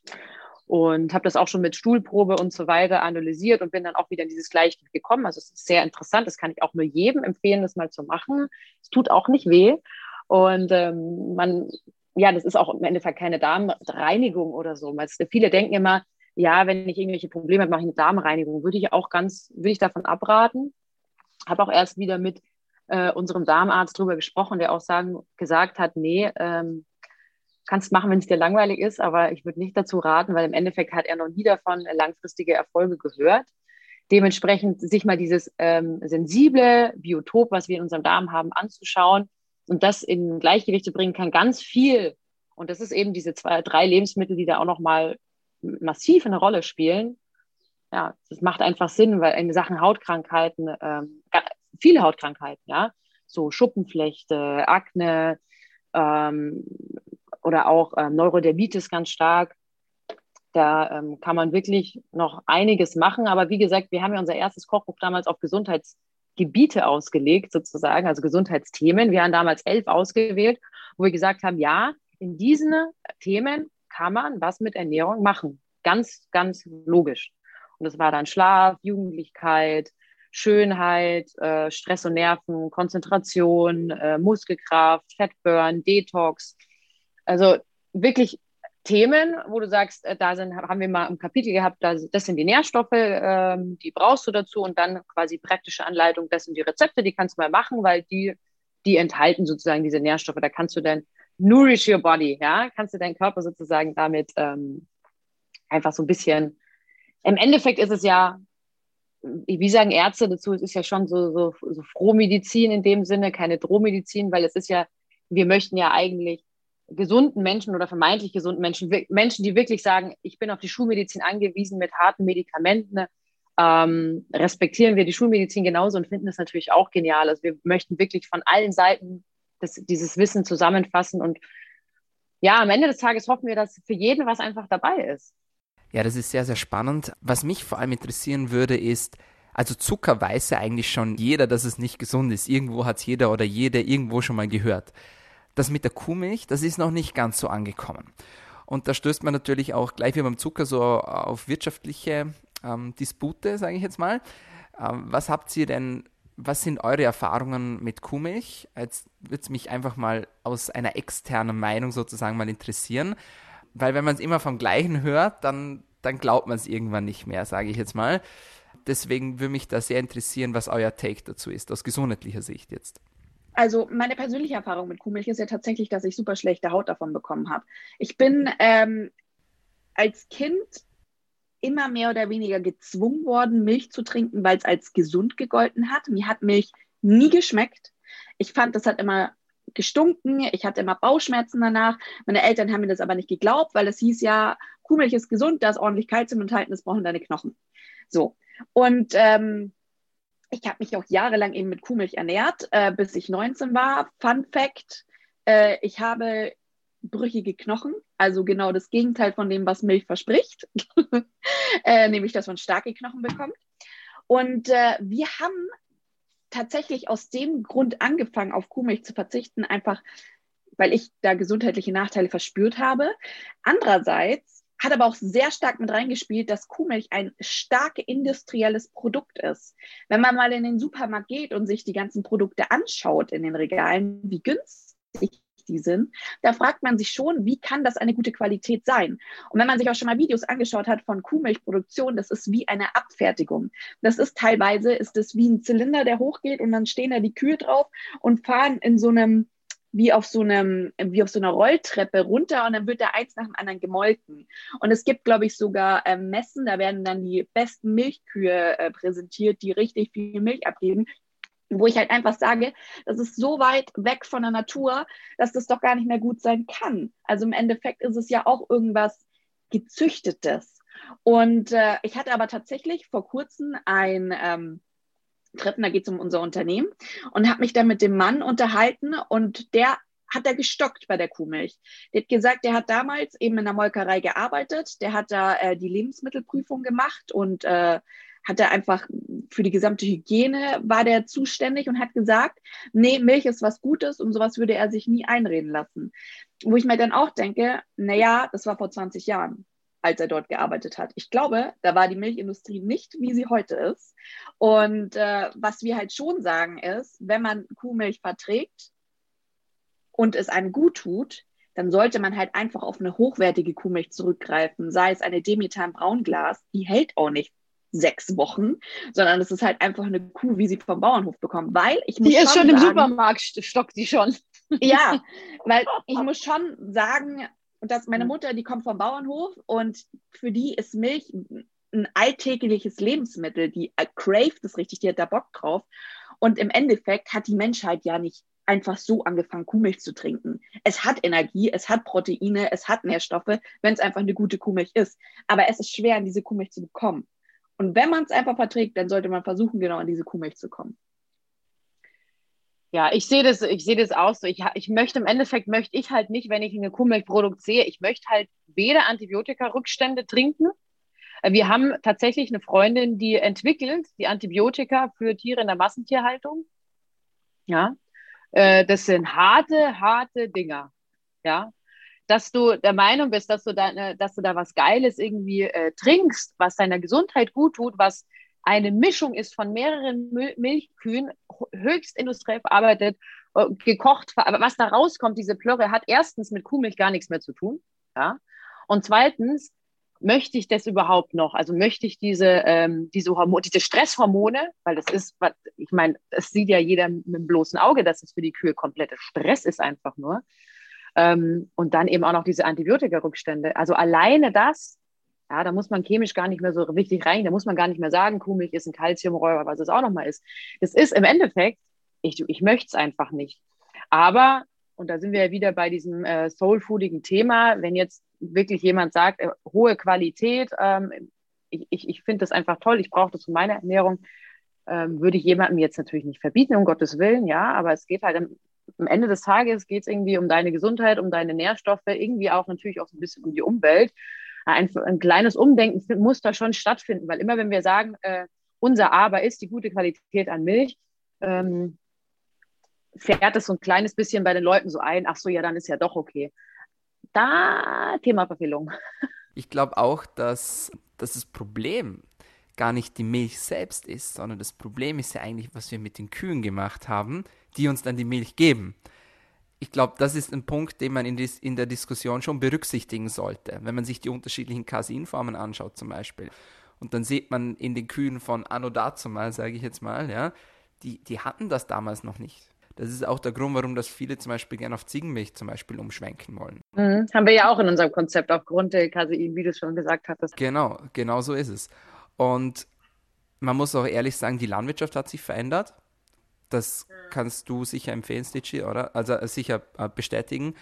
Und habe das auch schon mit Stuhlprobe und so weiter analysiert und bin dann auch wieder in dieses Gleichgewicht gekommen. Also es ist sehr interessant, das kann ich auch nur jedem empfehlen, das mal zu machen. Es tut auch nicht weh. Und ähm, man, ja, das ist auch im Endeffekt keine Darmreinigung oder so. Viele denken immer, ja, wenn ich irgendwelche Probleme habe, mache ich eine Darmreinigung. Würde ich auch ganz, würde ich davon abraten. Habe auch erst wieder mit äh, unserem Darmarzt darüber gesprochen, der auch sagen, gesagt hat, nee, ähm, kannst machen, wenn es dir langweilig ist, aber ich würde nicht dazu raten, weil im Endeffekt hat er noch nie davon langfristige Erfolge gehört. Dementsprechend sich mal dieses ähm, sensible Biotop, was wir in unserem Darm haben, anzuschauen und das in Gleichgewicht zu bringen, kann ganz viel. Und das ist eben diese zwei, drei Lebensmittel, die da auch noch mal massiv eine Rolle spielen. Ja, das macht einfach Sinn, weil in Sachen Hautkrankheiten, ähm, viele Hautkrankheiten, ja, so Schuppenflechte, Akne ähm, oder auch ähm, Neurodermitis ganz stark. Da ähm, kann man wirklich noch einiges machen. Aber wie gesagt, wir haben ja unser erstes Kochbuch damals auf Gesundheitsgebiete ausgelegt, sozusagen, also Gesundheitsthemen. Wir haben damals elf ausgewählt, wo wir gesagt haben, ja, in diesen Themen kann man was mit Ernährung machen. Ganz, ganz logisch. Und das war dann Schlaf, Jugendlichkeit, Schönheit, äh, Stress und Nerven, Konzentration, äh, Muskelkraft, Fettburn, Detox. Also wirklich Themen, wo du sagst, äh, da sind, haben wir mal im Kapitel gehabt, das, sind die Nährstoffe, ähm, die brauchst du dazu und dann quasi praktische Anleitung, das sind die Rezepte, die kannst du mal machen, weil die, die enthalten sozusagen diese Nährstoffe. Da kannst du dann nourish your body, ja, kannst du deinen Körper sozusagen damit ähm, einfach so ein bisschen. Im Endeffekt ist es ja, wie sagen Ärzte dazu, es ist ja schon so, so, so Frohmedizin in dem Sinne, keine Drohmedizin, weil es ist ja, wir möchten ja eigentlich gesunden Menschen oder vermeintlich gesunden Menschen, Menschen, die wirklich sagen, ich bin auf die Schulmedizin angewiesen mit harten Medikamenten, ähm, respektieren wir die Schulmedizin genauso und finden es natürlich auch genial. Also wir möchten wirklich von allen Seiten das, dieses Wissen zusammenfassen. Und ja, am Ende des Tages hoffen wir, dass für jeden was einfach dabei ist. Ja, das ist sehr, sehr spannend. Was mich vor allem interessieren würde, ist, also Zucker weiß ja eigentlich schon jeder, dass es nicht gesund ist. Irgendwo hat es jeder oder jede irgendwo schon mal gehört. Das mit der Kuhmilch, das ist noch nicht ganz so angekommen. Und da stößt man natürlich auch gleich wie beim Zucker so auf wirtschaftliche ähm, Dispute, sage ich jetzt mal. Ähm, was habt ihr denn was sind eure Erfahrungen mit Kuhmilch? Jetzt würde es mich einfach mal aus einer externen Meinung sozusagen mal interessieren, weil wenn man es immer vom Gleichen hört, dann, dann glaubt man es irgendwann nicht mehr, sage ich jetzt mal. Deswegen würde mich da sehr interessieren, was euer Take dazu ist, aus gesundheitlicher Sicht jetzt. Also meine persönliche Erfahrung mit Kuhmilch ist ja tatsächlich, dass ich super schlechte Haut davon bekommen habe. Ich bin ähm, als Kind immer mehr oder weniger gezwungen worden, Milch zu trinken, weil es als gesund gegolten hat. Mir hat Milch nie geschmeckt. Ich fand, das hat immer gestunken. Ich hatte immer Bauchschmerzen danach. Meine Eltern haben mir das aber nicht geglaubt, weil es hieß ja, Kuhmilch ist gesund, da ist ordentlich Kalzium enthalten, das brauchen deine Knochen. So. Und ähm, ich habe mich auch jahrelang eben mit Kuhmilch ernährt, äh, bis ich 19 war. Fun Fact: äh, Ich habe brüchige Knochen, also genau das Gegenteil von dem, was Milch verspricht, äh, nämlich dass man starke Knochen bekommt. Und äh, wir haben tatsächlich aus dem Grund angefangen, auf Kuhmilch zu verzichten, einfach weil ich da gesundheitliche Nachteile verspürt habe. Andererseits hat aber auch sehr stark mit reingespielt, dass Kuhmilch ein stark industrielles Produkt ist. Wenn man mal in den Supermarkt geht und sich die ganzen Produkte anschaut in den Regalen, wie günstig die sind, da fragt man sich schon, wie kann das eine gute Qualität sein? Und wenn man sich auch schon mal Videos angeschaut hat von Kuhmilchproduktion, das ist wie eine Abfertigung. Das ist teilweise, ist es wie ein Zylinder, der hochgeht und dann stehen da die Kühe drauf und fahren in so einem wie auf so einem, wie auf so einer Rolltreppe runter und dann wird da eins nach dem anderen gemolken. Und es gibt, glaube ich, sogar äh, Messen, da werden dann die besten Milchkühe äh, präsentiert, die richtig viel Milch abgeben wo ich halt einfach sage, das ist so weit weg von der Natur, dass das doch gar nicht mehr gut sein kann. Also im Endeffekt ist es ja auch irgendwas gezüchtetes. Und äh, ich hatte aber tatsächlich vor kurzem ein ähm, Treffen, da geht es um unser Unternehmen und habe mich dann mit dem Mann unterhalten und der hat da gestockt bei der Kuhmilch. Der hat gesagt, der hat damals eben in der Molkerei gearbeitet, der hat da äh, die Lebensmittelprüfung gemacht und äh, hat er einfach für die gesamte Hygiene war der zuständig und hat gesagt, nee, Milch ist was Gutes und sowas würde er sich nie einreden lassen. Wo ich mir dann auch denke, naja, das war vor 20 Jahren, als er dort gearbeitet hat. Ich glaube, da war die Milchindustrie nicht, wie sie heute ist. Und äh, was wir halt schon sagen ist, wenn man Kuhmilch verträgt, und es einem gut tut, dann sollte man halt einfach auf eine hochwertige Kuhmilch zurückgreifen, sei es eine Demeter im Braunglas, die hält auch nicht sechs Wochen, sondern es ist halt einfach eine Kuh, wie sie vom Bauernhof bekommt, weil ich muss Die ist schon, schon im Supermarkt, stockt die schon. Ja, weil ich muss schon sagen, dass meine Mutter, die kommt vom Bauernhof und für die ist Milch ein alltägliches Lebensmittel, die craved es richtig, die hat da Bock drauf. Und im Endeffekt hat die Menschheit ja nicht einfach so angefangen, Kuhmilch zu trinken. Es hat Energie, es hat Proteine, es hat Nährstoffe, wenn es einfach eine gute Kuhmilch ist. Aber es ist schwer, an diese Kuhmilch zu bekommen. Und wenn man es einfach verträgt, dann sollte man versuchen, genau an diese Kuhmilch zu kommen. Ja, ich sehe das, ich das auch so. Ich, ich möchte im Endeffekt möchte ich halt nicht, wenn ich eine Kuhmilchprodukt sehe, ich möchte halt weder Antibiotika-Rückstände trinken. Wir haben tatsächlich eine Freundin, die entwickelt die Antibiotika für Tiere in der Massentierhaltung. Ja, äh, das sind harte, harte Dinger. Ja, dass du der Meinung bist, dass du da, dass du da was Geiles irgendwie äh, trinkst, was deiner Gesundheit gut tut, was eine Mischung ist von mehreren Mil Milchkühen, höchst industriell verarbeitet, äh, gekocht, aber was da rauskommt, diese Plörre, hat erstens mit Kuhmilch gar nichts mehr zu tun. Ja? Und zweitens, möchte ich das überhaupt noch? Also möchte ich diese, ähm, diese, Hormone, diese Stresshormone, weil das ist, ich meine, das sieht ja jeder mit dem bloßen Auge, dass es für die Kühe komplette Stress ist einfach nur. Ähm, und dann eben auch noch diese Antibiotika-Rückstände. Also alleine das, ja, da muss man chemisch gar nicht mehr so richtig rein, da muss man gar nicht mehr sagen, Kuhmilch ist ein Kalziumräuber, was es auch nochmal ist. Das ist im Endeffekt, ich, ich möchte es einfach nicht. Aber, und da sind wir ja wieder bei diesem äh, soulfoodigen Thema, wenn jetzt wirklich jemand sagt, äh, hohe Qualität, ähm, ich, ich, ich finde das einfach toll, ich brauche das für meine Ernährung, ähm, würde ich jemandem jetzt natürlich nicht verbieten, um Gottes Willen, ja, aber es geht halt am, am Ende des Tages geht es irgendwie um deine Gesundheit, um deine Nährstoffe, irgendwie auch natürlich auch so ein bisschen um die Umwelt. Ein, ein kleines Umdenken muss da schon stattfinden, weil immer wenn wir sagen, äh, unser Aber ist die gute Qualität an Milch, ähm, fährt es so ein kleines bisschen bei den Leuten so ein, ach so, ja, dann ist ja doch okay da Thema Verfehlung. Ich glaube auch, dass, dass das Problem gar nicht die Milch selbst ist, sondern das Problem ist ja eigentlich, was wir mit den Kühen gemacht haben, die uns dann die Milch geben. Ich glaube, das ist ein Punkt, den man in, dis in der Diskussion schon berücksichtigen sollte, wenn man sich die unterschiedlichen Caseinformen anschaut zum Beispiel. Und dann sieht man in den Kühen von Anno dazu mal, sage ich jetzt mal, ja, die, die hatten das damals noch nicht. Das ist auch der Grund, warum das viele zum Beispiel gerne auf Ziegenmilch zum Beispiel umschwenken wollen. Mhm. Haben wir ja auch in unserem Konzept aufgrund der Casein, wie du schon gesagt hattest. Genau, genau so ist es. Und man muss auch ehrlich sagen, die Landwirtschaft hat sich verändert. Das kannst du sicher empfehlen, Stitchy, oder? Also äh, sicher äh, bestätigen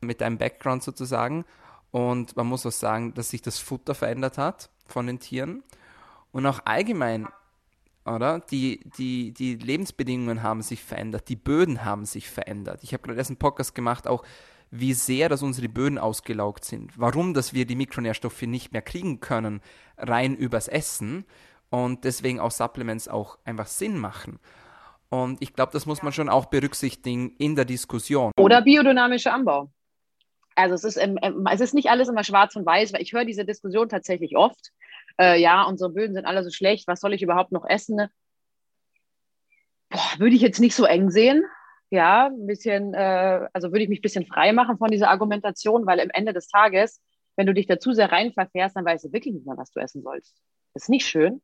mit deinem Background sozusagen. Und man muss auch sagen, dass sich das Futter verändert hat von den Tieren. Und auch allgemein oder? Die, die, die Lebensbedingungen haben sich verändert, die Böden haben sich verändert. Ich habe gerade erst einen Podcast gemacht, auch wie sehr, dass unsere Böden ausgelaugt sind, warum, dass wir die Mikronährstoffe nicht mehr kriegen können, rein übers Essen und deswegen auch Supplements auch einfach Sinn machen. Und ich glaube, das muss man schon auch berücksichtigen in der Diskussion. Oder biodynamischer Anbau. Also es ist, es ist nicht alles immer schwarz und weiß, weil ich höre diese Diskussion tatsächlich oft äh, ja, unsere Böden sind alle so schlecht, was soll ich überhaupt noch essen? Boah, würde ich jetzt nicht so eng sehen. Ja, ein bisschen, äh, also würde ich mich ein bisschen frei machen von dieser Argumentation, weil am Ende des Tages, wenn du dich dazu sehr rein verfährst, dann weißt du wirklich nicht mehr, was du essen sollst. Das ist nicht schön.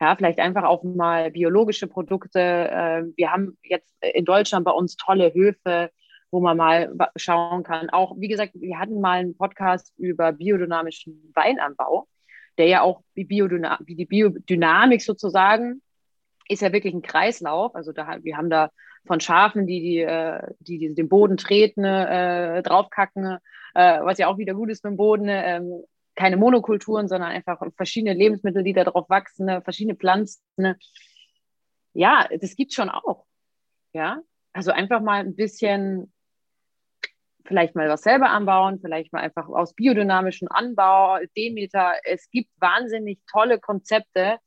Ja, vielleicht einfach auch mal biologische Produkte. Äh, wir haben jetzt in Deutschland bei uns tolle Höfe, wo man mal schauen kann. Auch, wie gesagt, wir hatten mal einen Podcast über biodynamischen Weinanbau der ja auch wie, Biodynam die Biodynamik sozusagen ist ja wirklich ein Kreislauf. Also da, wir haben da von Schafen, die, die, äh, die, die den Boden treten, äh, draufkacken, äh, was ja auch wieder gut ist mit dem Boden. Ähm, keine Monokulturen, sondern einfach verschiedene Lebensmittel, die da drauf wachsen, ne, verschiedene Pflanzen. Ne. Ja, das gibt schon auch. Ja, also einfach mal ein bisschen vielleicht mal was selber anbauen, vielleicht mal einfach aus biodynamischem Anbau, Demeter. Es gibt wahnsinnig tolle Konzepte.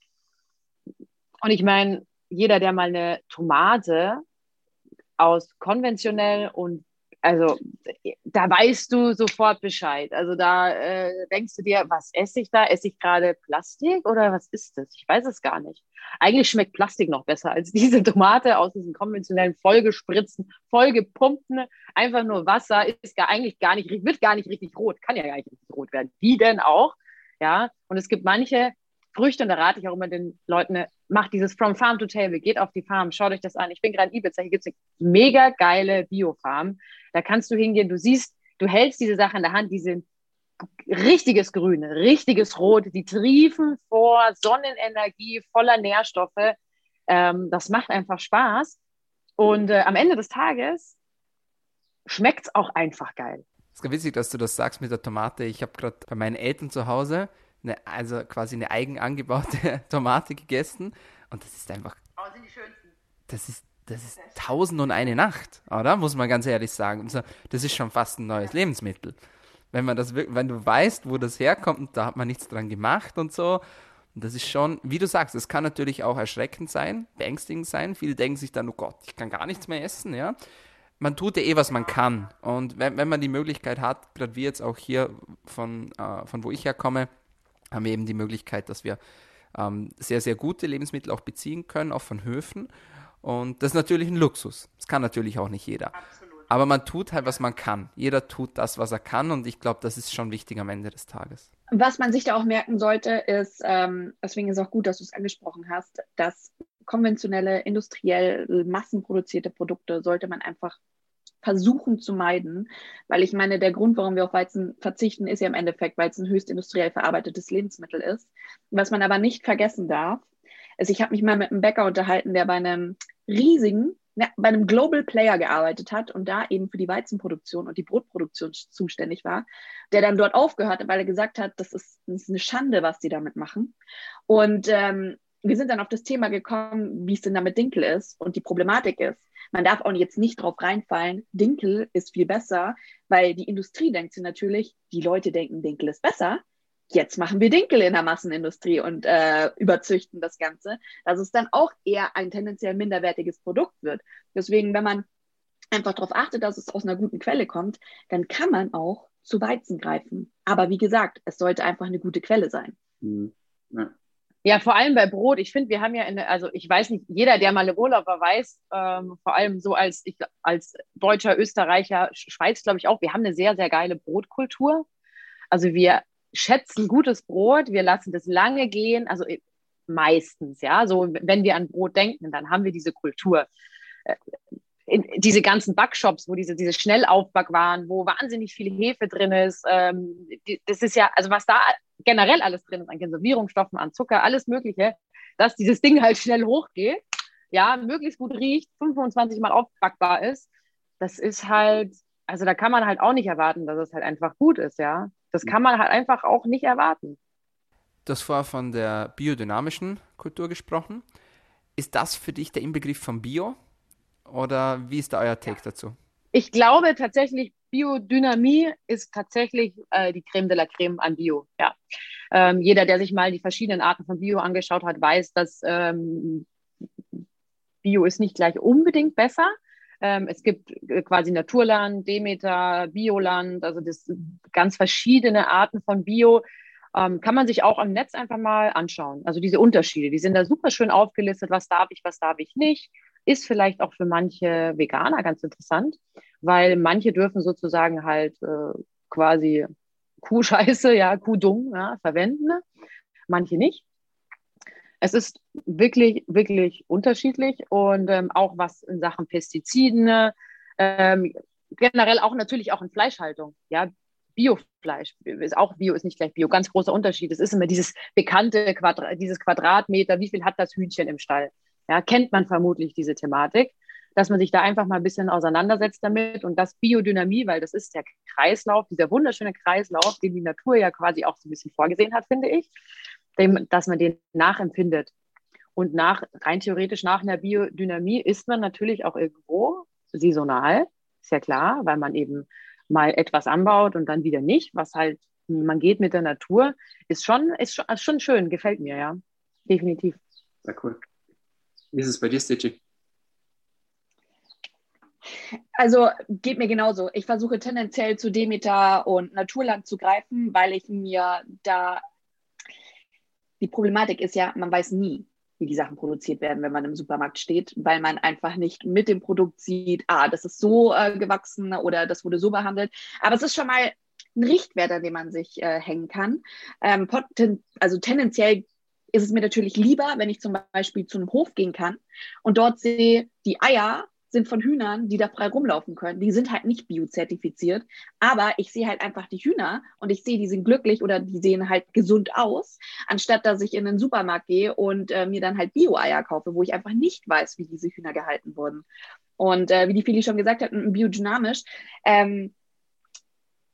Und ich meine, jeder, der mal eine Tomate aus konventionell und also da weißt du sofort Bescheid. Also da äh, denkst du dir, was esse ich da? Esse ich gerade Plastik oder was ist das? Ich weiß es gar nicht. Eigentlich schmeckt Plastik noch besser als diese Tomate aus diesen konventionellen vollgespritzten, vollgepumpten, einfach nur Wasser, ist gar, eigentlich gar nicht, wird gar nicht richtig rot, kann ja gar nicht richtig rot werden. Wie denn auch? Ja, und es gibt manche Früchte, und da rate ich auch immer den Leuten, macht dieses From Farm to Table, geht auf die Farm, schaut euch das an. Ich bin gerade in Ibiza, hier gibt es eine mega geile Biofarm. Da kannst du hingehen, du siehst, du hältst diese Sache in der Hand, die sind richtiges Grün, richtiges Rot, die triefen vor Sonnenenergie, voller Nährstoffe. Ähm, das macht einfach Spaß. Und äh, am Ende des Tages schmeckt es auch einfach geil. Es ist witzig, dass du das sagst mit der Tomate. Ich habe gerade bei meinen Eltern zu Hause eine, also quasi eine eigen angebaute Tomate gegessen und das ist einfach. Oh, sind die schönsten. Das ist, das ist tausend und eine Nacht, oder? Muss man ganz ehrlich sagen. Das ist schon fast ein neues Lebensmittel. Wenn man das, wenn du weißt, wo das herkommt, und da hat man nichts dran gemacht und so. Und das ist schon, wie du sagst, es kann natürlich auch erschreckend sein, beängstigend sein. Viele denken sich dann, oh Gott, ich kann gar nichts mehr essen, ja man tut ja eh, was man kann. Und wenn, wenn man die Möglichkeit hat, gerade wie jetzt auch hier von, äh, von wo ich herkomme, haben wir eben die Möglichkeit, dass wir ähm, sehr, sehr gute Lebensmittel auch beziehen können, auch von Höfen. Und das ist natürlich ein Luxus. Das kann natürlich auch nicht jeder. Absolut. Aber man tut halt, was man kann. Jeder tut das, was er kann. Und ich glaube, das ist schon wichtig am Ende des Tages. Was man sich da auch merken sollte, ist, ähm, deswegen ist auch gut, dass du es angesprochen hast, dass konventionelle, industriell massenproduzierte Produkte sollte man einfach versuchen zu meiden, weil ich meine, der Grund, warum wir auf Weizen verzichten, ist ja im Endeffekt, weil es ein höchst industriell verarbeitetes Lebensmittel ist. Was man aber nicht vergessen darf, ist, ich habe mich mal mit einem Bäcker unterhalten, der bei einem riesigen, ja, bei einem Global Player gearbeitet hat und da eben für die Weizenproduktion und die Brotproduktion zuständig war, der dann dort aufgehört hat, weil er gesagt hat, das ist, das ist eine Schande, was die damit machen. Und ähm, wir sind dann auf das Thema gekommen, wie es denn damit Dinkel ist und die Problematik ist. Man darf auch jetzt nicht drauf reinfallen, Dinkel ist viel besser, weil die Industrie denkt sich natürlich, die Leute denken, Dinkel ist besser. Jetzt machen wir Dinkel in der Massenindustrie und äh, überzüchten das Ganze, dass es dann auch eher ein tendenziell minderwertiges Produkt wird. Deswegen, wenn man einfach darauf achtet, dass es aus einer guten Quelle kommt, dann kann man auch zu Weizen greifen. Aber wie gesagt, es sollte einfach eine gute Quelle sein. Mhm. Ja. Ja, vor allem bei Brot. Ich finde, wir haben ja, eine, also ich weiß nicht, jeder, der mal im Urlaub war, weiß, ähm, vor allem so als, ich, als Deutscher, Österreicher, Schweiz, glaube ich auch, wir haben eine sehr, sehr geile Brotkultur. Also wir schätzen gutes Brot, wir lassen das lange gehen, also äh, meistens, ja. So, wenn wir an Brot denken, dann haben wir diese Kultur. Äh, in, diese ganzen Backshops, wo diese, diese Schnellaufback waren, wo wahnsinnig viel Hefe drin ist. Ähm, das ist ja, also was da generell alles drin ist, an Konservierungsstoffen, an Zucker, alles Mögliche, dass dieses Ding halt schnell hochgeht, ja, möglichst gut riecht, 25 Mal aufbackbar ist, das ist halt, also da kann man halt auch nicht erwarten, dass es halt einfach gut ist, ja. Das kann man halt einfach auch nicht erwarten. Du hast vorher von der biodynamischen Kultur gesprochen. Ist das für dich der Inbegriff von Bio? Oder wie ist da euer Take ja. dazu? Ich glaube tatsächlich, Biodynamie ist tatsächlich äh, die Creme de la Creme an Bio. Ja. Ähm, jeder, der sich mal die verschiedenen Arten von Bio angeschaut hat, weiß, dass ähm, Bio ist nicht gleich unbedingt besser. Ähm, es gibt äh, quasi Naturland, Demeter, Bioland, also das ganz verschiedene Arten von Bio. Ähm, kann man sich auch am Netz einfach mal anschauen. Also diese Unterschiede, die sind da super schön aufgelistet, was darf ich, was darf ich nicht. Ist vielleicht auch für manche Veganer ganz interessant, weil manche dürfen sozusagen halt äh, quasi Kuhscheiße, ja, Kuhdung ja, verwenden, manche nicht. Es ist wirklich, wirklich unterschiedlich und ähm, auch was in Sachen Pestiziden, ähm, generell auch natürlich auch in Fleischhaltung. Ja, Biofleisch ist auch Bio, ist nicht gleich Bio. Ganz großer Unterschied. Es ist immer dieses bekannte Quadra dieses Quadratmeter, wie viel hat das Hühnchen im Stall? Ja, kennt man vermutlich diese Thematik, dass man sich da einfach mal ein bisschen auseinandersetzt damit und das Biodynamie, weil das ist der Kreislauf, dieser wunderschöne Kreislauf, den die Natur ja quasi auch so ein bisschen vorgesehen hat, finde ich, dem, dass man den nachempfindet. Und nach, rein theoretisch nach einer Biodynamie ist man natürlich auch irgendwo saisonal, ist ja klar, weil man eben mal etwas anbaut und dann wieder nicht, was halt, man geht mit der Natur, ist schon, ist schon, ist schon schön, gefällt mir, ja. Definitiv. Sehr cool. Wie ist es bei dir, Stitchy? Also geht mir genauso. Ich versuche tendenziell zu Demeter und Naturland zu greifen, weil ich mir da die Problematik ist ja, man weiß nie, wie die Sachen produziert werden, wenn man im Supermarkt steht, weil man einfach nicht mit dem Produkt sieht, ah, das ist so äh, gewachsen oder das wurde so behandelt. Aber es ist schon mal ein Richtwert, an dem man sich äh, hängen kann. Ähm, also tendenziell ist es mir natürlich lieber, wenn ich zum Beispiel zu einem Hof gehen kann und dort sehe, die Eier sind von Hühnern, die da frei rumlaufen können. Die sind halt nicht biozertifiziert, aber ich sehe halt einfach die Hühner und ich sehe, die sind glücklich oder die sehen halt gesund aus, anstatt dass ich in den Supermarkt gehe und äh, mir dann halt Bio-Eier kaufe, wo ich einfach nicht weiß, wie diese Hühner gehalten wurden. Und äh, wie die Fili schon gesagt hat, biodynamisch, ähm,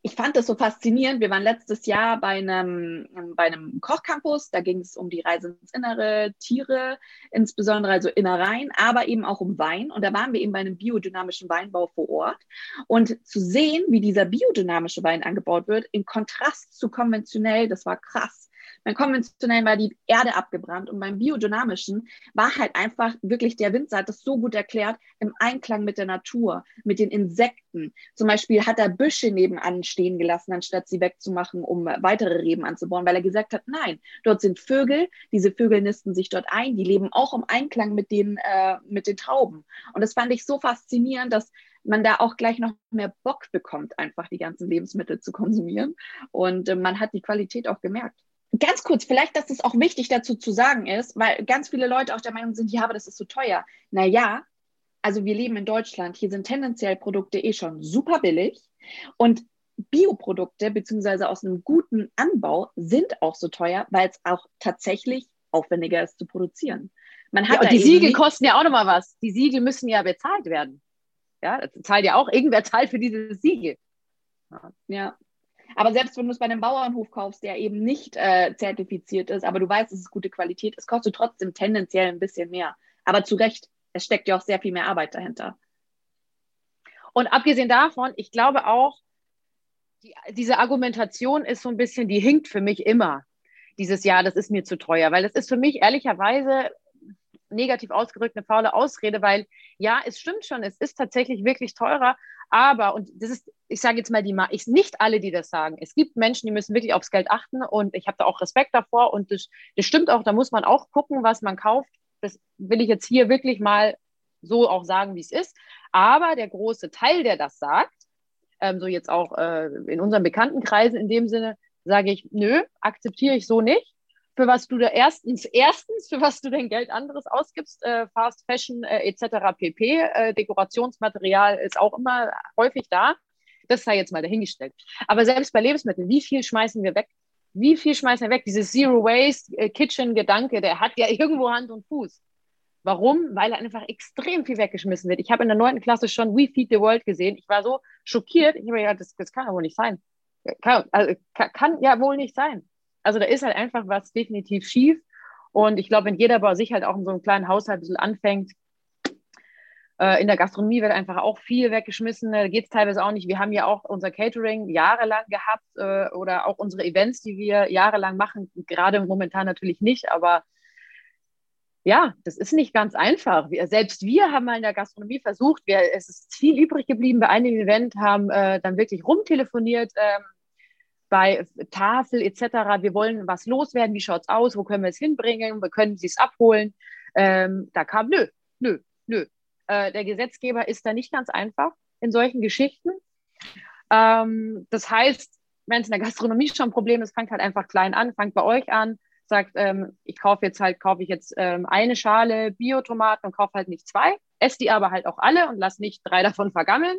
ich fand das so faszinierend. Wir waren letztes Jahr bei einem, bei einem Kochcampus. Da ging es um die Reise ins Innere, Tiere, insbesondere also Innereien, aber eben auch um Wein. Und da waren wir eben bei einem biodynamischen Weinbau vor Ort. Und zu sehen, wie dieser biodynamische Wein angebaut wird, in Kontrast zu konventionell, das war krass. Beim konventionellen war die Erde abgebrannt und beim biodynamischen war halt einfach wirklich, der Winzer hat das so gut erklärt, im Einklang mit der Natur, mit den Insekten. Zum Beispiel hat er Büsche nebenan stehen gelassen, anstatt sie wegzumachen, um weitere Reben anzubauen, weil er gesagt hat, nein, dort sind Vögel, diese Vögel nisten sich dort ein, die leben auch im Einklang mit den, äh, mit den Trauben. Und das fand ich so faszinierend, dass man da auch gleich noch mehr Bock bekommt, einfach die ganzen Lebensmittel zu konsumieren. Und äh, man hat die Qualität auch gemerkt. Ganz kurz, vielleicht, dass es auch wichtig dazu zu sagen ist, weil ganz viele Leute auch der Meinung sind, ja, aber das ist so teuer. Naja, also wir leben in Deutschland, hier sind tendenziell Produkte eh schon super billig und Bioprodukte beziehungsweise aus einem guten Anbau sind auch so teuer, weil es auch tatsächlich aufwendiger ist zu produzieren. Man hat ja, die Siegel kosten ja auch nochmal was. Die Siegel müssen ja bezahlt werden. Ja, das zahlt ja auch, irgendwer zahlt für dieses Siegel. Ja, aber selbst wenn du es bei einem Bauernhof kaufst, der eben nicht äh, zertifiziert ist, aber du weißt, es ist gute Qualität, es kostet trotzdem tendenziell ein bisschen mehr. Aber zu Recht, es steckt ja auch sehr viel mehr Arbeit dahinter. Und abgesehen davon, ich glaube auch, die, diese Argumentation ist so ein bisschen, die hinkt für mich immer. Dieses Jahr, das ist mir zu teuer, weil das ist für mich ehrlicherweise negativ ausgedrückt eine faule Ausrede, weil ja, es stimmt schon, es ist tatsächlich wirklich teurer, aber, und das ist, ich sage jetzt mal die ich, nicht alle, die das sagen. Es gibt Menschen, die müssen wirklich aufs Geld achten und ich habe da auch Respekt davor und das, das stimmt auch, da muss man auch gucken, was man kauft. Das will ich jetzt hier wirklich mal so auch sagen, wie es ist. Aber der große Teil, der das sagt, ähm, so jetzt auch äh, in unseren Bekanntenkreisen in dem Sinne, sage ich, nö, akzeptiere ich so nicht für was du da erstens, erstens, für was du dein Geld anderes ausgibst, äh, Fast Fashion äh, etc. pp. Äh, Dekorationsmaterial ist auch immer häufig da. Das sei jetzt mal dahingestellt. Aber selbst bei Lebensmitteln, wie viel schmeißen wir weg? Wie viel schmeißen wir weg? Dieses Zero Waste äh, Kitchen Gedanke, der hat ja irgendwo Hand und Fuß. Warum? Weil einfach extrem viel weggeschmissen wird. Ich habe in der neunten Klasse schon We Feed the World gesehen. Ich war so schockiert. Ich habe gedacht, das, das kann ja wohl nicht sein. Kann, also, kann, kann ja wohl nicht sein. Also da ist halt einfach was definitiv schief. Und ich glaube, wenn jeder bei sich halt auch in so einem kleinen Haushalt ein bisschen anfängt, äh, in der Gastronomie wird einfach auch viel weggeschmissen. Da geht es teilweise auch nicht. Wir haben ja auch unser Catering jahrelang gehabt äh, oder auch unsere Events, die wir jahrelang machen. Gerade momentan natürlich nicht, aber ja, das ist nicht ganz einfach. Wir, selbst wir haben mal in der Gastronomie versucht, wir, es ist viel übrig geblieben bei einem Event, haben äh, dann wirklich rumtelefoniert, ähm, bei Tafel etc. Wir wollen was loswerden. Wie schaut es aus? Wo können wir es hinbringen? Wo können Sie es abholen? Ähm, da kam, nö, nö, nö. Äh, der Gesetzgeber ist da nicht ganz einfach in solchen Geschichten. Ähm, das heißt, wenn es in der Gastronomie schon ein Problem ist, fangt halt einfach klein an, fangt bei euch an, sagt, ähm, ich kaufe jetzt halt, kaufe ich jetzt ähm, eine Schale Biotomaten und kaufe halt nicht zwei, esse die aber halt auch alle und lass nicht drei davon vergammeln,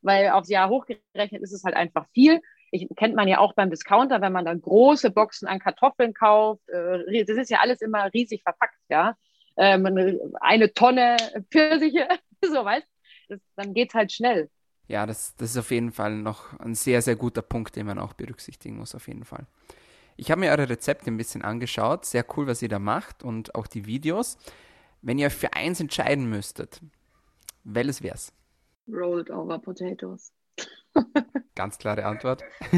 weil aufs Jahr hochgerechnet ist es halt einfach viel ich, kennt man ja auch beim Discounter, wenn man dann große Boxen an Kartoffeln kauft. Äh, das ist ja alles immer riesig verpackt, ja. Ähm, eine Tonne Pfirsiche, so weißt das, dann geht's halt schnell. Ja, das, das ist auf jeden Fall noch ein sehr, sehr guter Punkt, den man auch berücksichtigen muss, auf jeden Fall. Ich habe mir eure Rezepte ein bisschen angeschaut. Sehr cool, was ihr da macht und auch die Videos. Wenn ihr für eins entscheiden müsstet, welches wär's? Rolled over Potatoes. Ganz klare Antwort.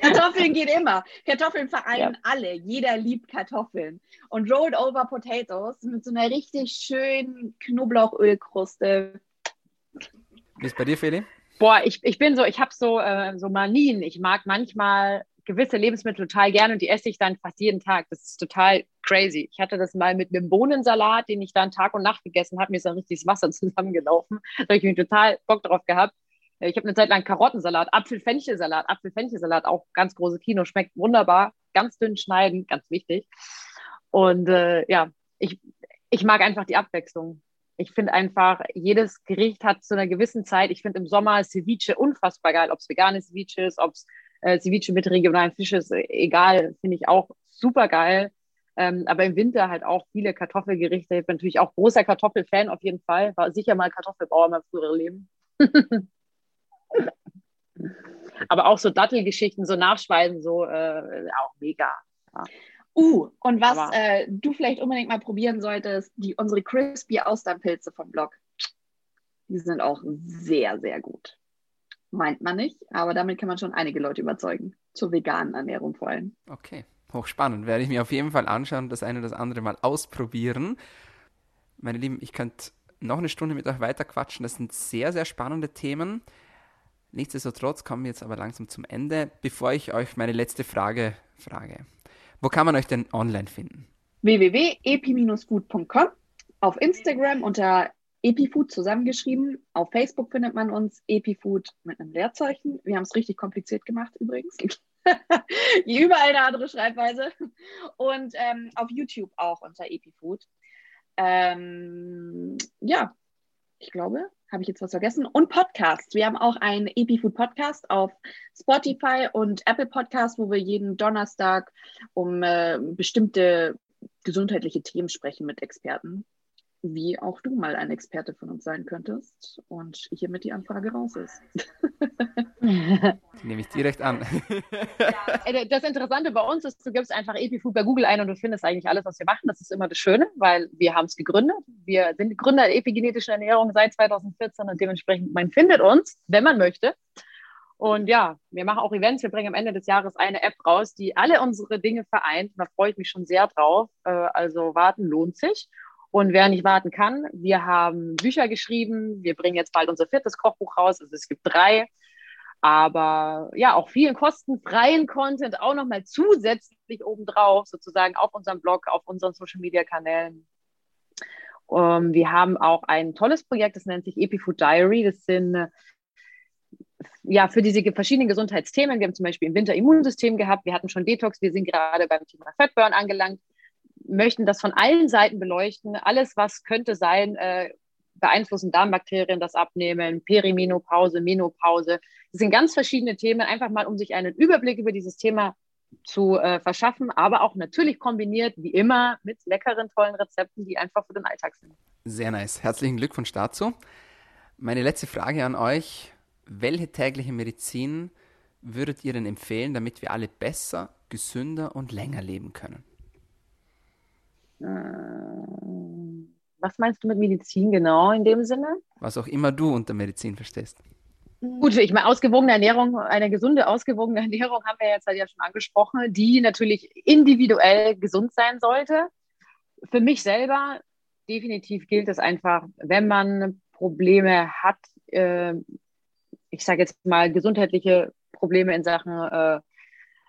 Kartoffeln geht immer. Kartoffeln vereinen ja. alle. Jeder liebt Kartoffeln. Und Rolled Over Potatoes mit so einer richtig schönen Knoblauchölkruste. Wie ist bei dir, Feli? Boah, ich, ich bin so, ich habe so, äh, so Manien. Ich mag manchmal gewisse Lebensmittel total gerne und die esse ich dann fast jeden Tag. Das ist total crazy. Ich hatte das mal mit einem Bohnensalat, den ich dann Tag und Nacht gegessen habe. Mir ist dann richtig das Wasser zusammengelaufen. Da habe ich mir total Bock drauf gehabt. Ich habe eine Zeit lang Karottensalat, Apfel-Fenchelsalat, Apfel-Fenchelsalat, auch ganz große Kino, schmeckt wunderbar, ganz dünn schneiden, ganz wichtig. Und äh, ja, ich, ich mag einfach die Abwechslung. Ich finde einfach, jedes Gericht hat zu einer gewissen Zeit, ich finde im Sommer Ceviche unfassbar geil, ob es veganes Ceviche ist, ob es äh, Ceviche mit regionalen Fisch ist, egal, finde ich auch super geil. Ähm, aber im Winter halt auch viele Kartoffelgerichte. Ich bin natürlich auch großer Kartoffelfan auf jeden Fall. War sicher mal Kartoffelbauer in meinem früheren Leben. aber auch so Dattelgeschichten, so Nachspeisen, so äh, auch mega. Ja. Uh, und was äh, du vielleicht unbedingt mal probieren solltest, die, unsere Crispy Austernpilze vom Blog. Die sind auch sehr, sehr gut. Meint man nicht, aber damit kann man schon einige Leute überzeugen. Zur veganen Ernährung vor allem. Okay, hochspannend. Werde ich mir auf jeden Fall anschauen, das eine oder das andere mal ausprobieren. Meine Lieben, ich könnte noch eine Stunde mit euch weiter quatschen. Das sind sehr, sehr spannende Themen. Nichtsdestotrotz kommen wir jetzt aber langsam zum Ende, bevor ich euch meine letzte Frage frage. Wo kann man euch denn online finden? www.epi-food.com auf Instagram unter EpiFood zusammengeschrieben. Auf Facebook findet man uns EpiFood mit einem Leerzeichen. Wir haben es richtig kompliziert gemacht übrigens. Überall eine andere Schreibweise. Und ähm, auf YouTube auch unter EpiFood. Ähm, ja, ich glaube, habe ich jetzt was vergessen? Und Podcasts. Wir haben auch einen EpiFood Podcast auf Spotify und Apple Podcast, wo wir jeden Donnerstag um äh, bestimmte gesundheitliche Themen sprechen mit Experten wie auch du mal ein Experte von uns sein könntest und hiermit die Anfrage raus ist. Die nehme ich direkt an. das Interessante bei uns ist, du gibst einfach EpiFood bei Google ein und du findest eigentlich alles, was wir machen. Das ist immer das Schöne, weil wir haben es gegründet. Wir sind Gründer der epigenetischen Ernährung seit 2014 und dementsprechend, man findet uns, wenn man möchte. Und ja, wir machen auch Events. Wir bringen am Ende des Jahres eine App raus, die alle unsere Dinge vereint. Da freue ich mich schon sehr drauf. Äh, also warten lohnt sich. Und wer nicht warten kann, wir haben Bücher geschrieben. Wir bringen jetzt bald unser viertes Kochbuch raus. Also es gibt drei. Aber ja, auch vielen kostenfreien Content auch nochmal zusätzlich obendrauf, sozusagen auf unserem Blog, auf unseren Social Media Kanälen. Um, ähm, wir haben auch ein tolles Projekt, das nennt sich EpiFood Diary. Das sind ja für diese verschiedenen Gesundheitsthemen. Wir haben zum Beispiel im Winter Immunsystem gehabt. Wir hatten schon Detox. Wir sind gerade beim Thema Fatburn angelangt möchten das von allen Seiten beleuchten. Alles, was könnte sein, äh, beeinflussen Darmbakterien das Abnehmen, Perimenopause, Menopause. Das sind ganz verschiedene Themen, einfach mal, um sich einen Überblick über dieses Thema zu äh, verschaffen, aber auch natürlich kombiniert, wie immer, mit leckeren, tollen Rezepten, die einfach für den Alltag sind. Sehr nice. Herzlichen Glückwunsch dazu. Meine letzte Frage an euch. Welche tägliche Medizin würdet ihr denn empfehlen, damit wir alle besser, gesünder und länger leben können? Äh, was meinst du mit Medizin genau in dem Sinne? Was auch immer du unter Medizin verstehst. Gut, ich meine, ausgewogene Ernährung, eine gesunde, ausgewogene Ernährung haben wir jetzt halt ja schon angesprochen, die natürlich individuell gesund sein sollte. Für mich selber definitiv gilt es einfach, wenn man Probleme hat, äh, ich sage jetzt mal gesundheitliche Probleme in Sachen äh,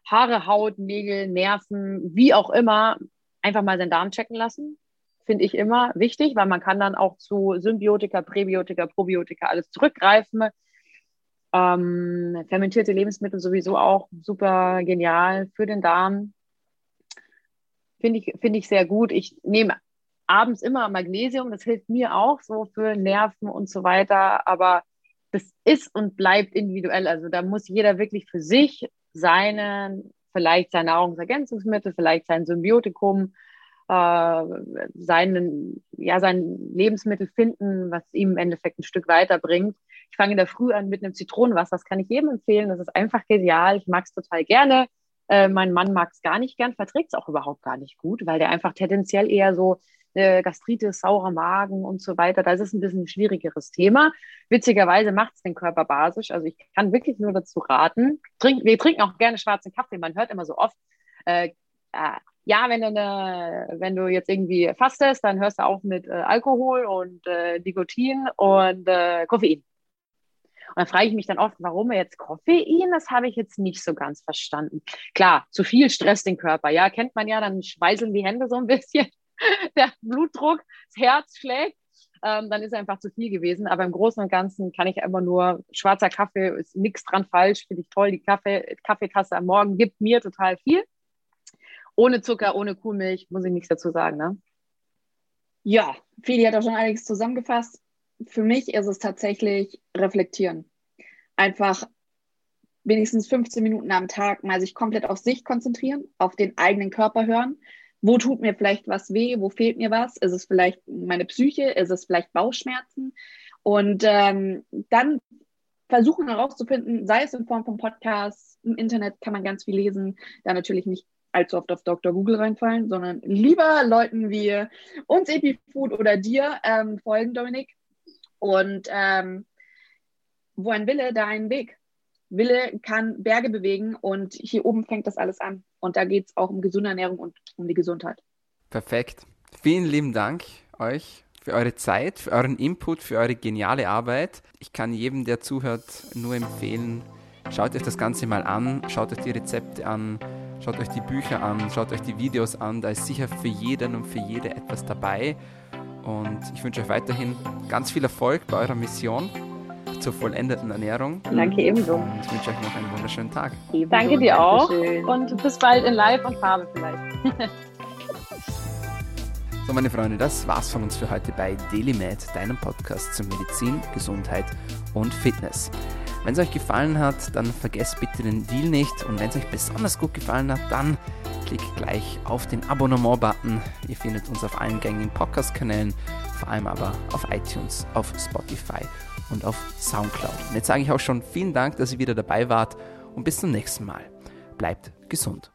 Haare, Haut, Nägel, Nerven, wie auch immer, einfach mal seinen Darm checken lassen. Finde ich immer wichtig, weil man kann dann auch zu Symbiotika, Präbiotika, Probiotika alles zurückgreifen. Ähm, fermentierte Lebensmittel sowieso auch super genial für den Darm. Finde ich, find ich sehr gut. Ich nehme abends immer Magnesium, das hilft mir auch so für Nerven und so weiter, aber das ist und bleibt individuell. Also da muss jeder wirklich für sich seinen vielleicht sein Nahrungsergänzungsmittel, vielleicht sein Symbiotikum, äh, seinen, ja, sein Lebensmittel finden, was ihm im Endeffekt ein Stück weiterbringt. Ich fange in der Früh an mit einem Zitronenwasser. Das kann ich jedem empfehlen. Das ist einfach genial. Ich mag es total gerne. Äh, mein Mann mag es gar nicht gern, verträgt es auch überhaupt gar nicht gut, weil der einfach tendenziell eher so äh, Gastritis, saurer Magen und so weiter. Da ist ein bisschen ein schwierigeres Thema. Witzigerweise macht es den Körper basisch. Also ich kann wirklich nur dazu raten. Trink, wir trinken auch gerne schwarzen Kaffee. Man hört immer so oft, äh, äh, ja, wenn du, eine, wenn du jetzt irgendwie fastest, dann hörst du auf mit äh, Alkohol und äh, Nikotin und äh, Koffein. dann frage ich mich dann oft, warum jetzt Koffein? Das habe ich jetzt nicht so ganz verstanden. Klar, zu viel Stress den Körper. Ja, kennt man ja, dann schweißeln die Hände so ein bisschen. Der Blutdruck, das Herz schlägt. Ähm, dann ist einfach zu viel gewesen. Aber im Großen und Ganzen kann ich immer nur, schwarzer Kaffee ist nichts dran falsch, finde ich toll. Die Kaffee, Kaffeetasse am Morgen gibt mir total viel. Ohne Zucker, ohne Kuhmilch, muss ich nichts dazu sagen. Ne? Ja, Feli hat auch schon einiges zusammengefasst. Für mich ist es tatsächlich reflektieren. Einfach wenigstens 15 Minuten am Tag mal sich komplett auf sich konzentrieren, auf den eigenen Körper hören. Wo tut mir vielleicht was weh? Wo fehlt mir was? Ist es vielleicht meine Psyche? Ist es vielleicht Bauchschmerzen? Und ähm, dann versuchen herauszufinden, sei es in Form von Podcasts, im Internet kann man ganz viel lesen, da natürlich nicht allzu oft auf Dr. Google reinfallen, sondern lieber Leuten wie uns, EpiFood oder dir ähm, folgen, Dominik. Und ähm, wo ein Wille, da ein Weg. Wille kann Berge bewegen und hier oben fängt das alles an. Und da geht es auch um gesunde Ernährung und um die Gesundheit. Perfekt. Vielen lieben Dank euch für eure Zeit, für euren Input, für eure geniale Arbeit. Ich kann jedem, der zuhört, nur empfehlen, schaut euch das Ganze mal an, schaut euch die Rezepte an, Schaut euch die Bücher an, schaut euch die Videos an, da ist sicher für jeden und für jede etwas dabei. Und ich wünsche euch weiterhin ganz viel Erfolg bei eurer Mission zur vollendeten Ernährung. Danke ebenso. Und ich wünsche euch noch einen wunderschönen Tag. Ebenso. Danke dir auch und bis bald in Live und Farbe vielleicht. so, meine Freunde, das war's von uns für heute bei DailyMed, deinem Podcast zur Medizin, Gesundheit und Fitness. Wenn es euch gefallen hat, dann vergesst bitte den Deal nicht und wenn es euch besonders gut gefallen hat, dann klickt gleich auf den Abonnement-Button. Ihr findet uns auf allen gängigen Podcast-Kanälen, vor allem aber auf iTunes, auf Spotify und auf Soundcloud. Und jetzt sage ich auch schon vielen Dank, dass ihr wieder dabei wart und bis zum nächsten Mal. Bleibt gesund.